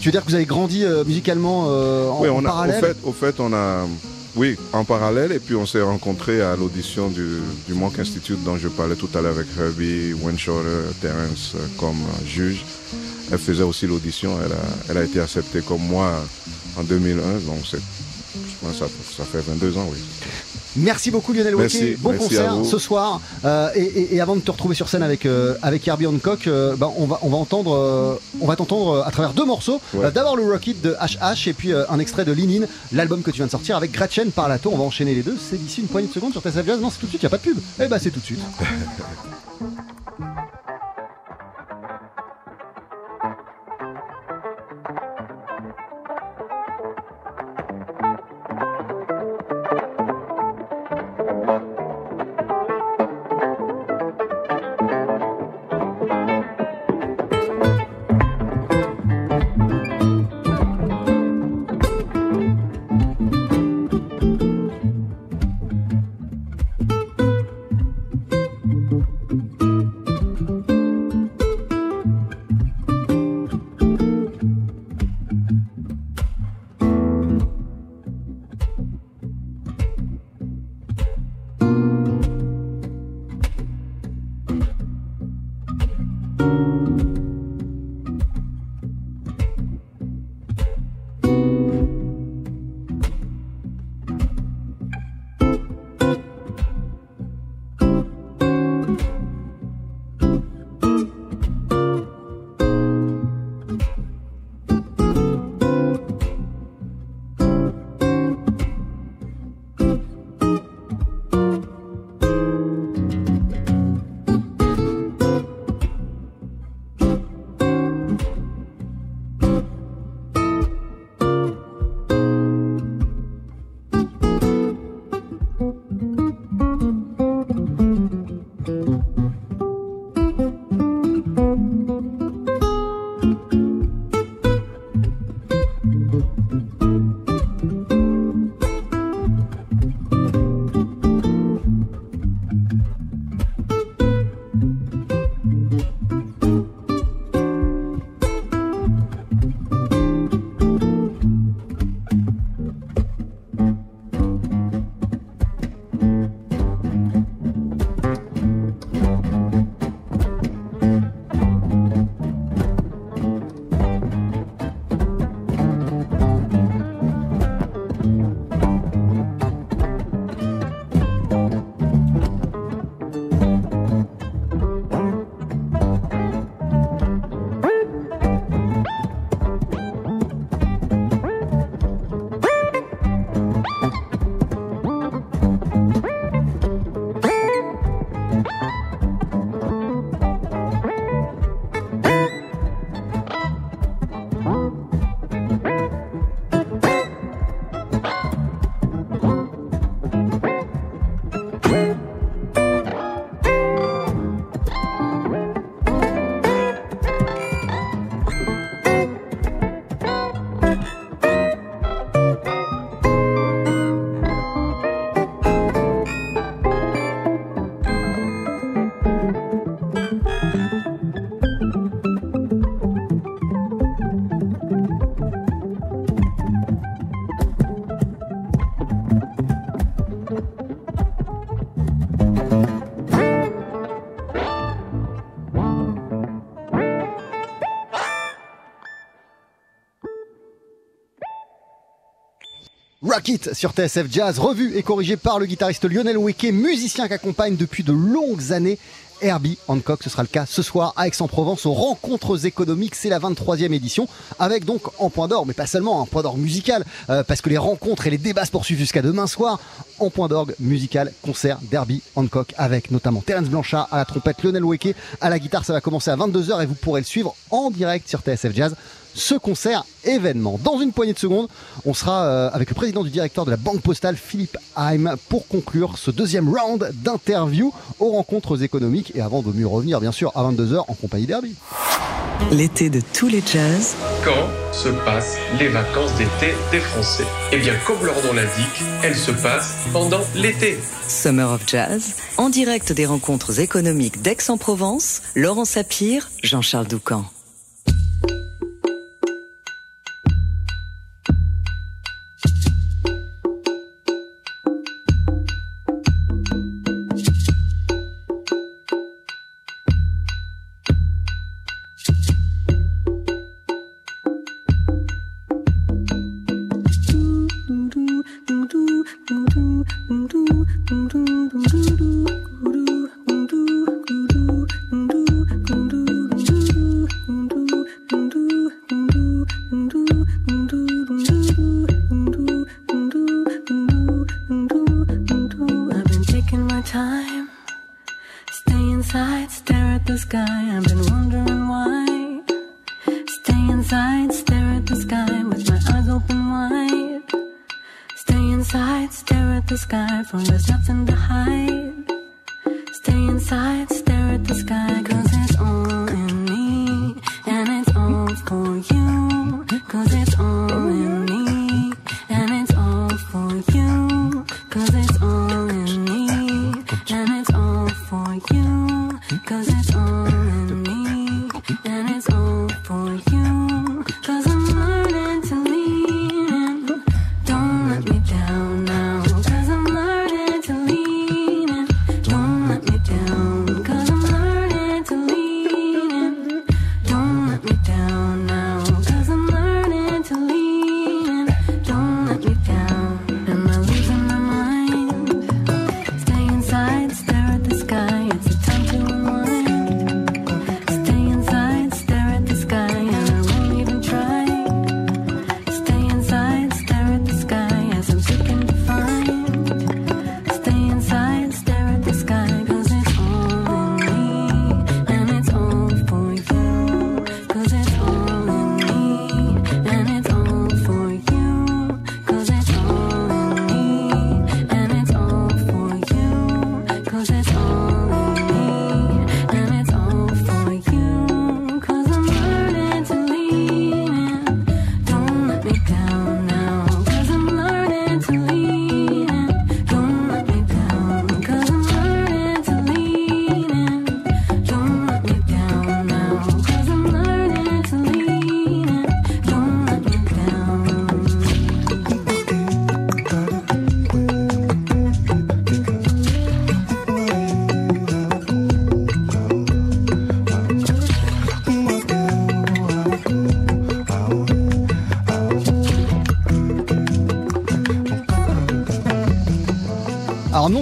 Tu veux dire que vous avez grandi musicalement en, oui, on parallèle? fait, au fait, on a oui, en parallèle, et puis on s'est rencontrés à l'audition du, du Monk Institute dont je parlais tout à l'heure avec Herbie, Winshorter, Terence euh, comme juge. Elle faisait aussi l'audition, elle a, elle a été acceptée comme moi en 2001, donc pense ça, ça fait 22 ans, oui. Merci beaucoup Lionel Wauquiez. Bon concert ce soir. Euh, et, avant de te retrouver sur scène avec euh, avec Herbie Hancock, euh, bah, on va on va entendre on va t'entendre à travers deux morceaux. D'abord le Rocket de HH et puis un extrait de Linin, l'album que tu viens de sortir avec Gretchen par la tour. On va enchaîner les deux. C'est d'ici une poignée de secondes sur TSF Jazz. Non, c'est tout de suite. Il y a pas de pub. Eh bah c'est tout de suite. Rocket sur TSF Jazz, revu et corrigé par le guitariste Lionel Weke, musicien qui accompagne depuis de longues années Herbie Hancock. Ce sera le cas ce soir à Aix-en-Provence aux rencontres économiques. C'est la 23e édition avec donc en point d'orgue, mais pas seulement un point d'orgue musical, euh, parce que les rencontres et les débats se poursuivent jusqu'à demain soir. En point d'orgue musical, concert d'Herbie Hancock avec notamment Terence Blanchard à la trompette, Lionel Weke à la guitare. Ça va commencer à 22h et vous pourrez le suivre en direct sur TSF Jazz ce concert événement. Dans une poignée de secondes, on sera euh, avec le président du directeur de la Banque Postale, Philippe Haim, pour conclure ce deuxième round d'interview aux rencontres économiques et avant de mieux revenir, bien sûr, à 22h en compagnie d'Herbie. L'été de tous les jazz. Quand se passent les vacances d'été des Français? Eh bien, comme leur nom l'indique, elles se passent pendant l'été. Summer of Jazz, en direct des rencontres économiques d'Aix-en-Provence, Laurent Sapir, Jean-Charles Doucan.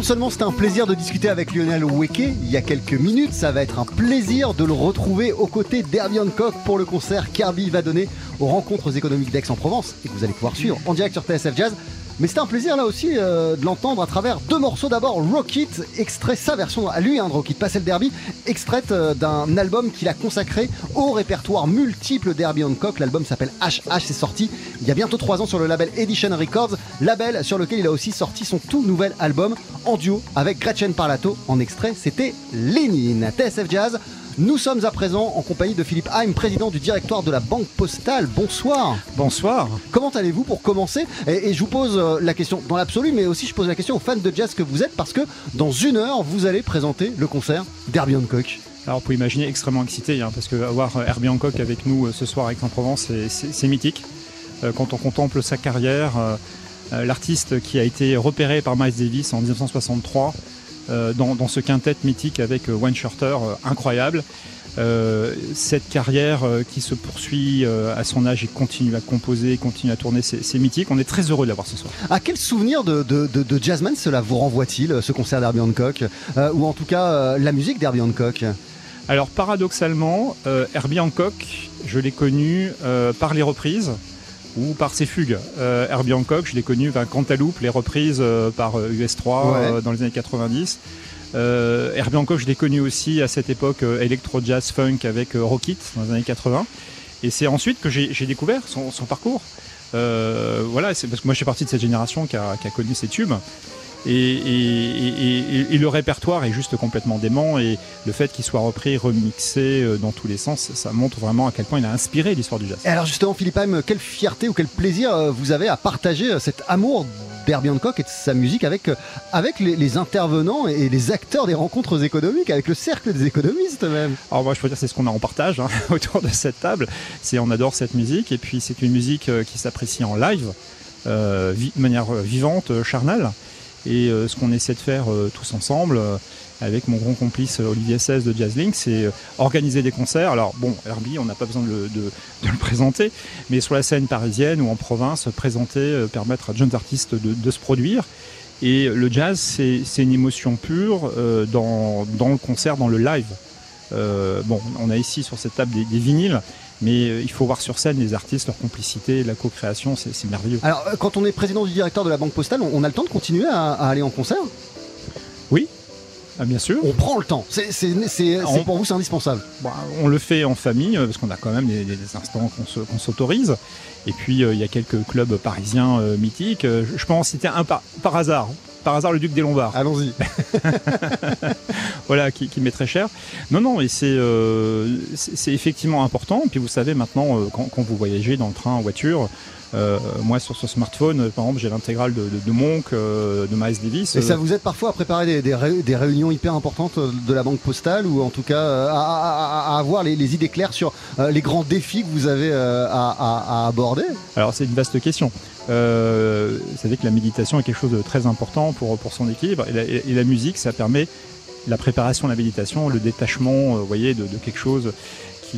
Non seulement c'était un plaisir de discuter avec Lionel Weke il y a quelques minutes, ça va être un plaisir de le retrouver aux côtés d'Herbie Hancock pour le concert Kirby va donner aux rencontres économiques d'Aix-en-Provence et que vous allez pouvoir suivre en direct sur TSF Jazz. Mais c'était un plaisir là aussi euh, de l'entendre à travers deux morceaux. D'abord Rocket, extrait sa version à lui, hein, de Rocket Passel Derby, extraite euh, d'un album qu'il a consacré au répertoire multiple d'Herbie Hancock. L'album s'appelle HH, c'est sorti il y a bientôt trois ans sur le label Edition Records, label sur lequel il a aussi sorti son tout nouvel album en duo avec Gretchen Parlato. En extrait, c'était Lénine. TSF Jazz. Nous sommes à présent en compagnie de Philippe Haim, président du directoire de la Banque Postale. Bonsoir. Bonsoir. Comment allez-vous pour commencer? Et, je vous pose euh, la question dans l'absolu, mais aussi je pose la question aux fans de jazz que vous êtes, parce que dans une heure, vous allez présenter le concert d'Herbie Hancock. Alors, vous pouvez imaginer extrêmement excité, hein, parce que avoir euh, Herbie Hancock avec nous euh, ce soir avec Aix-en-Provence, c'est mythique. Quand on contemple sa carrière, l'artiste qui a été repéré par Miles Davis en 1963, dans, ce quintet mythique avec Wayne Shorter, incroyable. cette carrière qui se poursuit à son âge et continue à composer, continue à tourner, c'est mythique. On est très heureux de l'avoir ce soir. À quel souvenir de, de, jazzman cela vous renvoie-t-il, ce concert d'Herbie Hancock Ou en tout cas, la musique d'Herbie Hancock? Alors paradoxalement, Herbie Hancock, je l'ai connu par les reprises ou par ses fugues. Euh, Herbie Hancock, je l'ai connu, enfin, Cantaloupe, les reprises euh, par US3 euh, dans les années 90. Herbie Hancock, je l'ai connu aussi à cette époque électro jazz funk avec Rockit dans les années 80. Et c'est ensuite que j'ai découvert son, parcours. voilà, c'est parce que moi je suis partie de cette génération qui a, qui a connu ces tubes. Et, le répertoire est juste complètement dément et le fait qu'il soit repris, remixé euh, dans tous les sens, ça montre vraiment à quel point il a inspiré l'histoire du jazz. alors justement, Philippe Haim, quelle fierté ou quel plaisir euh, vous avez à partager euh, cet amour d'Herbie Hancock et de sa musique avec, avec les, intervenants et les acteurs des rencontres économiques, avec le cercle des économistes même. Alors moi je peux dire c'est ce qu'on a en partage hein, autour de cette table, c'est on adore cette musique et puis c'est une musique qui s'apprécie en live, de manière vivante, charnelle. Et euh, ce qu'on essaie de faire euh, tous ensemble, euh, avec mon grand complice Olivier 16 de Jazzlink, c'est organiser des concerts. Alors bon, Herbie, on n'a pas besoin de le, présenter, mais sur la scène parisienne ou en province, présenter, permettre à jeunes artistes de, se produire. Et le jazz, c'est une émotion pure dans, le concert, dans le live. bon, on a ici sur cette table des vinyles, mais euh, il faut voir sur scène les artistes, leur complicité, la co-création, c'est merveilleux. Alors, euh, quand on est président du directeur de la Banque Postale, on a le temps de continuer à, aller en concert? Oui, ah, bien sûr. On prend le temps. C'est pour vous, c'est indispensable. Bah, on le fait en famille euh, parce qu'on a quand même des, instants qu'on s'autorise. Et puis il y a quelques clubs parisiens mythiques. je pense c'était un par, par hasard par hasard le duc des Lombards. Allons-y. voilà, qui, qui, m'est très cher. Non, non, et c'est euh, c'est effectivement important. Puis vous savez maintenant, euh, quand, quand, vous voyagez dans le train, en voiture, euh, moi, sur ce smartphone, par exemple, j'ai l'intégrale de, de, Monk, de Miles Davis. Et ça vous aide parfois à préparer des, des, réunions hyper importantes de la Banque Postale ou en tout cas à, avoir les, idées claires sur les grands défis que vous avez à, aborder? Alors, c'est une vaste question. Euh, savez que la méditation est quelque chose de très important pour, son équilibre. Et la, musique, ça permet la préparation de la méditation, le détachement, de, de quelque chose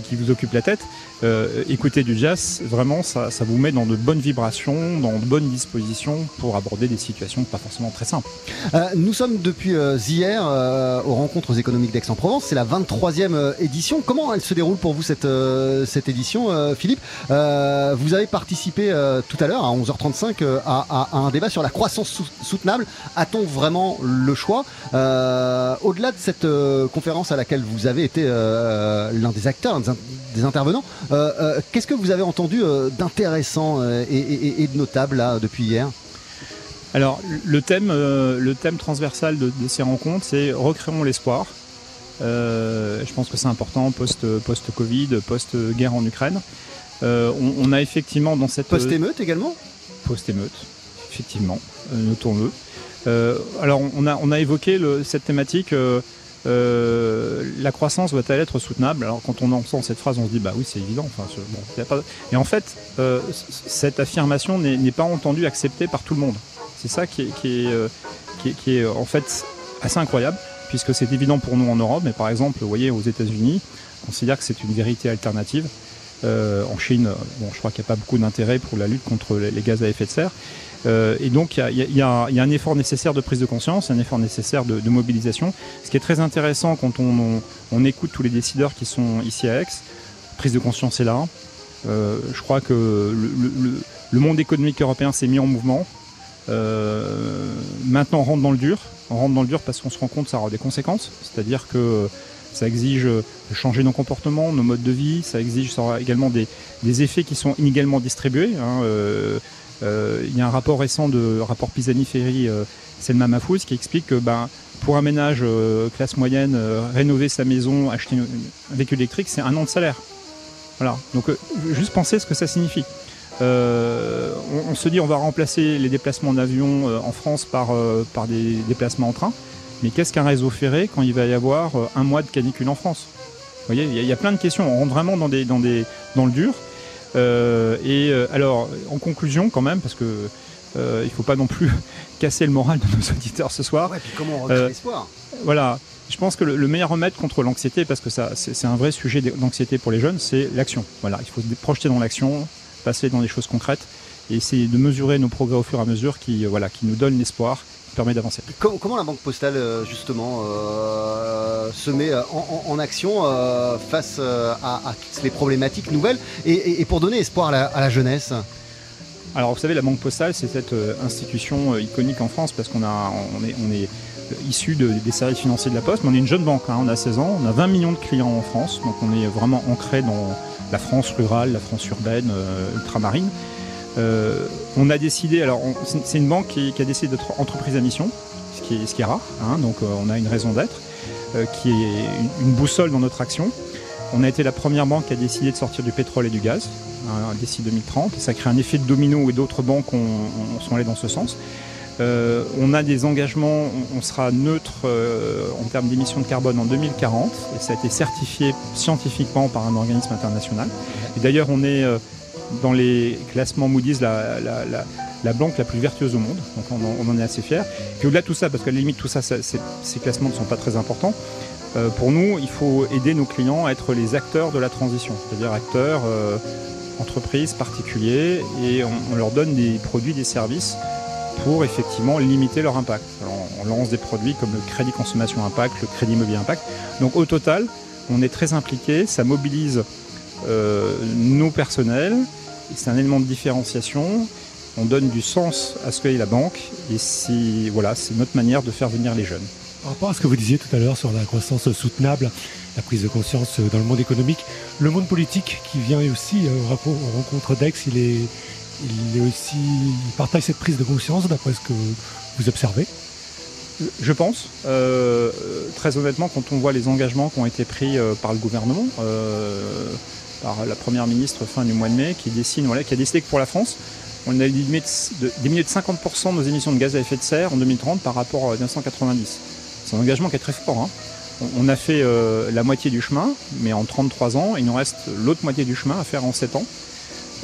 qui, vous occupe la tête, euh, écouter du jazz, vraiment, ça, vous met dans de bonnes vibrations, dans de bonnes dispositions pour aborder des situations pas forcément très simples. Euh, nous sommes depuis euh, hier aux rencontres économiques d'Aix-en-Provence. C'est la 23e édition. Comment elle se déroule pour vous cette, cette édition, Philippe? Vous avez participé tout à l'heure à 11h35 à, un débat sur la croissance soutenable. A-t-on vraiment le choix? Au-delà de cette conférence à laquelle vous avez été l'un des acteurs, intervenants. Euh, euh, qu'est-ce que vous avez entendu euh, d'intéressant et, de notable là depuis hier? Alors le thème, le thème transversal de, ces rencontres, c'est recréons l'espoir. je pense que c'est important post post Covid, post guerre en Ukraine. On, a effectivement dans cette post émeute également? Post émeute, effectivement, notons-le. alors on a on a évoqué cette thématique euh, la croissance doit-elle être soutenable Alors quand on entend cette phrase, on se dit bah oui c'est évident. Enfin, Et en fait, euh, cette affirmation n'est pas entendue, acceptée par tout le monde. C'est ça qui est, euh, en fait assez incroyable, puisque c'est évident pour nous en Europe, mais par exemple, vous voyez, aux États-Unis, on considère que c'est une vérité alternative. en Chine, bon, je crois qu'il n'y a pas beaucoup d'intérêt pour la lutte contre les gaz à effet de serre. Euh, et donc il y, a, un effort nécessaire de prise de conscience, un effort nécessaire de, mobilisation. Ce qui est très intéressant quand on, écoute tous les décideurs qui sont ici à Aix, prise de conscience est là. Euh, je crois que le, monde économique européen s'est mis en mouvement. Euh, maintenant on rentre dans le dur. On rentre dans le dur parce qu'on se rend compte que ça aura des conséquences. C'est-à-dire que ça exige de changer nos comportements, nos modes de vie, ça exige aura également des, effets qui sont inégalement distribués. Hein, il y a un rapport récent de rapport Pisani-Ferry, euh, Selma Mahfouz, qui explique que ben, pour un ménage euh, classe moyenne, rénover sa maison, acheter un véhicule électrique, c'est un an de salaire. Voilà. Donc juste penser ce que ça signifie. on, se dit on va remplacer les déplacements en avion en France par, des déplacements en train. Mais qu'est-ce qu'un réseau ferré quand il va y avoir un mois de canicule en France? Vous voyez, il y, a plein de questions. On rentre vraiment dans le dur. Euh, et euh, alors, en conclusion, quand même, parce que il ne faut pas non plus casser le moral de nos auditeurs ce soir. Ouais, puis comment on recrée l'espoir? Voilà. Je pense que le, meilleur remède contre l'anxiété, parce que ça, c'est un vrai sujet d'anxiété pour les jeunes, c'est l'action. Voilà, il faut se projeter dans l'action, passer dans des choses concrètes et essayer de mesurer nos progrès au fur et à mesure qui, voilà, qui nous donnent l'espoir permet d'avancer. Comment, la Banque Postale, euh, justement, euh, se met euh, en, action face à, toutes les problématiques nouvelles et, pour donner espoir à la, jeunesse? Alors vous savez, la Banque Postale, c'est cette institution iconique en France parce qu'on a, on est, on est issu des services financiers de la Poste, mais on est une jeune banque, hein, on a 16 ans, on a 20 millions de clients en France, donc on est vraiment ancré dans la France rurale, la France urbaine, ultramarine. Euh, on a décidé, alors c'est une banque qui, a décidé d'être entreprise à mission, ce qui est, qui rare, hein, donc euh, on a une raison d'être, euh, qui est une, boussole dans notre action. On a été la première banque qui a décidé de sortir du pétrole et du gaz hein, d'ici 2030. Ça crée un effet de domino et d'autres banques ont, sont allées dans ce sens. on a des engagements, on, sera neutre en termes d'émissions de carbone en 2040 et ça a été certifié scientifiquement par un organisme international. Et d'ailleurs, on est dans les classements Moody's la, banque la plus vertueuse au monde. Donc on en, est assez fiers. Puis au-delà de tout ça, parce qu'à la limite tout ça, ces classements ne sont pas très importants. Euh, pour nous, il faut aider nos clients à être les acteurs de la transition, c'est-à-dire acteurs, euh, entreprises, particuliers, et on, leur donne des produits, des services pour effectivement limiter leur impact. on lance des produits comme le crédit consommation impact, le crédit immobilier impact. Donc au total, on est très impliqué, ça mobilise euh, nos personnels, c'est un élément de différenciation. On donne du sens à ce qu'est la banque et c'est voilà, c'est notre manière de faire venir les jeunes. Par rapport à ce que vous disiez tout à l'heure sur la croissance soutenable, la prise de conscience dans le monde économique, le monde politique qui vient aussi euh, aux rencontres d'Aix, il est, il est aussi, il partage cette prise de conscience d'après ce que vous observez? Je pense. Euh, très honnêtement, quand on voit les engagements qui ont été pris euh, par le gouvernement, par la première ministre fin du mois de mai, qui, dessine, voilà, a décidé que pour la France, on a diminué de, de 50% de nos émissions de gaz à effet de serre en 2030 par rapport à 1990. C'est un engagement qui est très fort. Hein. On, a fait euh, la moitié du chemin, mais en 33 ans, il nous reste l'autre moitié du chemin à faire en 7 ans.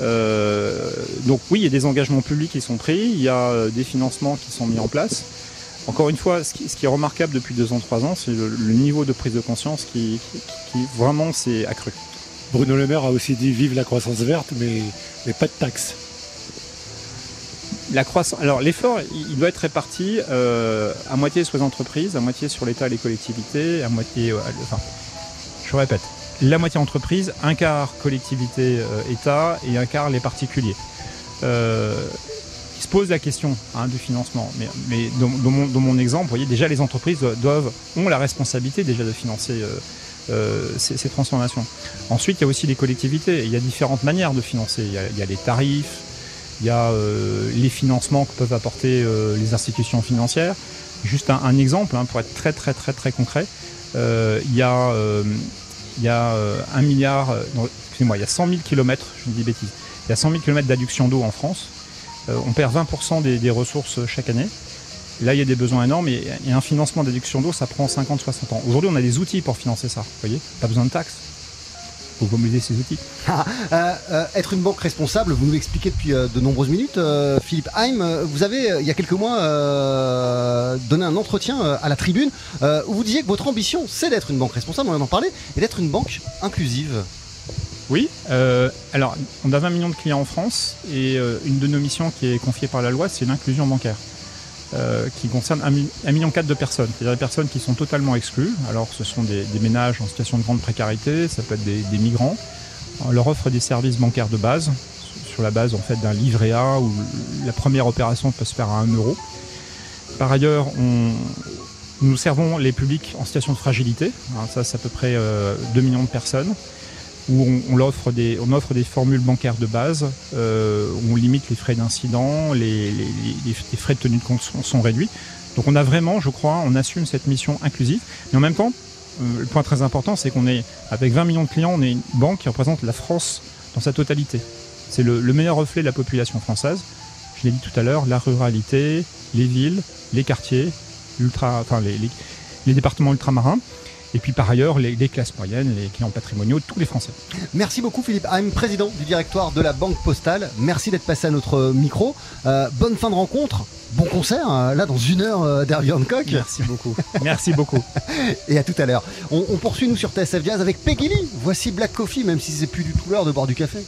Euh, donc oui, il y a des engagements publics qui sont pris, il y a euh, des financements qui sont mis en place. Encore une fois, ce qui, est remarquable depuis 2 ans, 3 ans, c'est le, niveau de prise de conscience qui vraiment s'est accru. Bruno Le Maire a aussi dit vive la croissance verte, mais, pas de taxes. La croissance. Alors l'effort, il doit être réparti euh, à moitié sur les entreprises, à moitié sur l'État et les collectivités, à moitié. Euh, enfin, je répète, la moitié entreprise, un quart collectivité euh, État et un quart les particuliers. il se pose la question hein, du financement, mais, mais dans, mon, dans, mon, exemple, vous voyez déjà les entreprises doivent ont la responsabilité déjà de financer euh, ces, transformations. Ensuite, il y a aussi les collectivités. Il y a différentes manières de financer. Il y a, les tarifs, il y a euh, les financements que peuvent apporter euh, les institutions financières. Juste un, exemple, hein, pour être très très très très concret, il y a, il y a un milliard, excusez-moi, il y a 100 000 km, je dis bêtise, il y a 100 000 km d'adduction d'eau en France. on perd 20% des ressources chaque année. Là, il y a des besoins énormes et, un financement d'adduction d'eau, ça prend 50-60 ans. Aujourd'hui, on a des outils pour financer ça. Vous voyez Pas besoin de taxes. Vous mobiliser ces outils. Ah, euh, euh, être une banque responsable, vous nous l'expliquez depuis euh, de nombreuses minutes. Philippe Heim, vous avez, il y a quelques mois, donné un entretien à la tribune où vous disiez que votre ambition, c'est d'être une banque responsable, on en parlé, et d'être une banque inclusive. Oui, alors on a 20 millions de clients en France et une de nos missions qui est confiée par la loi, c'est l'inclusion bancaire. Euh, qui concerne 1,4 million de personnes, c'est-à-dire des personnes qui sont totalement exclues. Alors ce sont des, ménages en situation de grande précarité, ça peut être des, migrants. On leur offre des services bancaires de base, sur la base en fait d'un livret A où la première opération peut se faire à 1 euro. Par ailleurs, nous servons les publics en situation de fragilité, ça c'est à peu près 2 euh, millions de personnes où on, offre des, formules bancaires de base, euh, on limite les frais d'incident, les, frais de tenue de compte sont, réduits. Donc on a vraiment, je crois, on assume cette mission inclusive. Mais en même temps, euh, le point très important, c'est qu'on est, avec 20 millions de clients, on est une banque qui représente la France dans sa totalité. C'est le, meilleur reflet de la population française. Je l'ai dit tout à l'heure, la ruralité, les villes, les quartiers, les départements ultramarins. Et puis par ailleurs les, classes moyennes, les clients patrimoniaux, tous les Français. Merci beaucoup Philippe Haim, président du directoire de la Banque Postale. Merci d'être passé à notre micro. Euh, bonne fin de rencontre. Bon concert, hein, là dans une heure euh, d'Herbie Hancock. Merci beaucoup. Merci beaucoup. Et à tout à l'heure. On, on poursuit nous sur TSF Jazz avec Peggy Lee. Voici Black Coffee, même si c'est plus du tout l'heure de boire du café.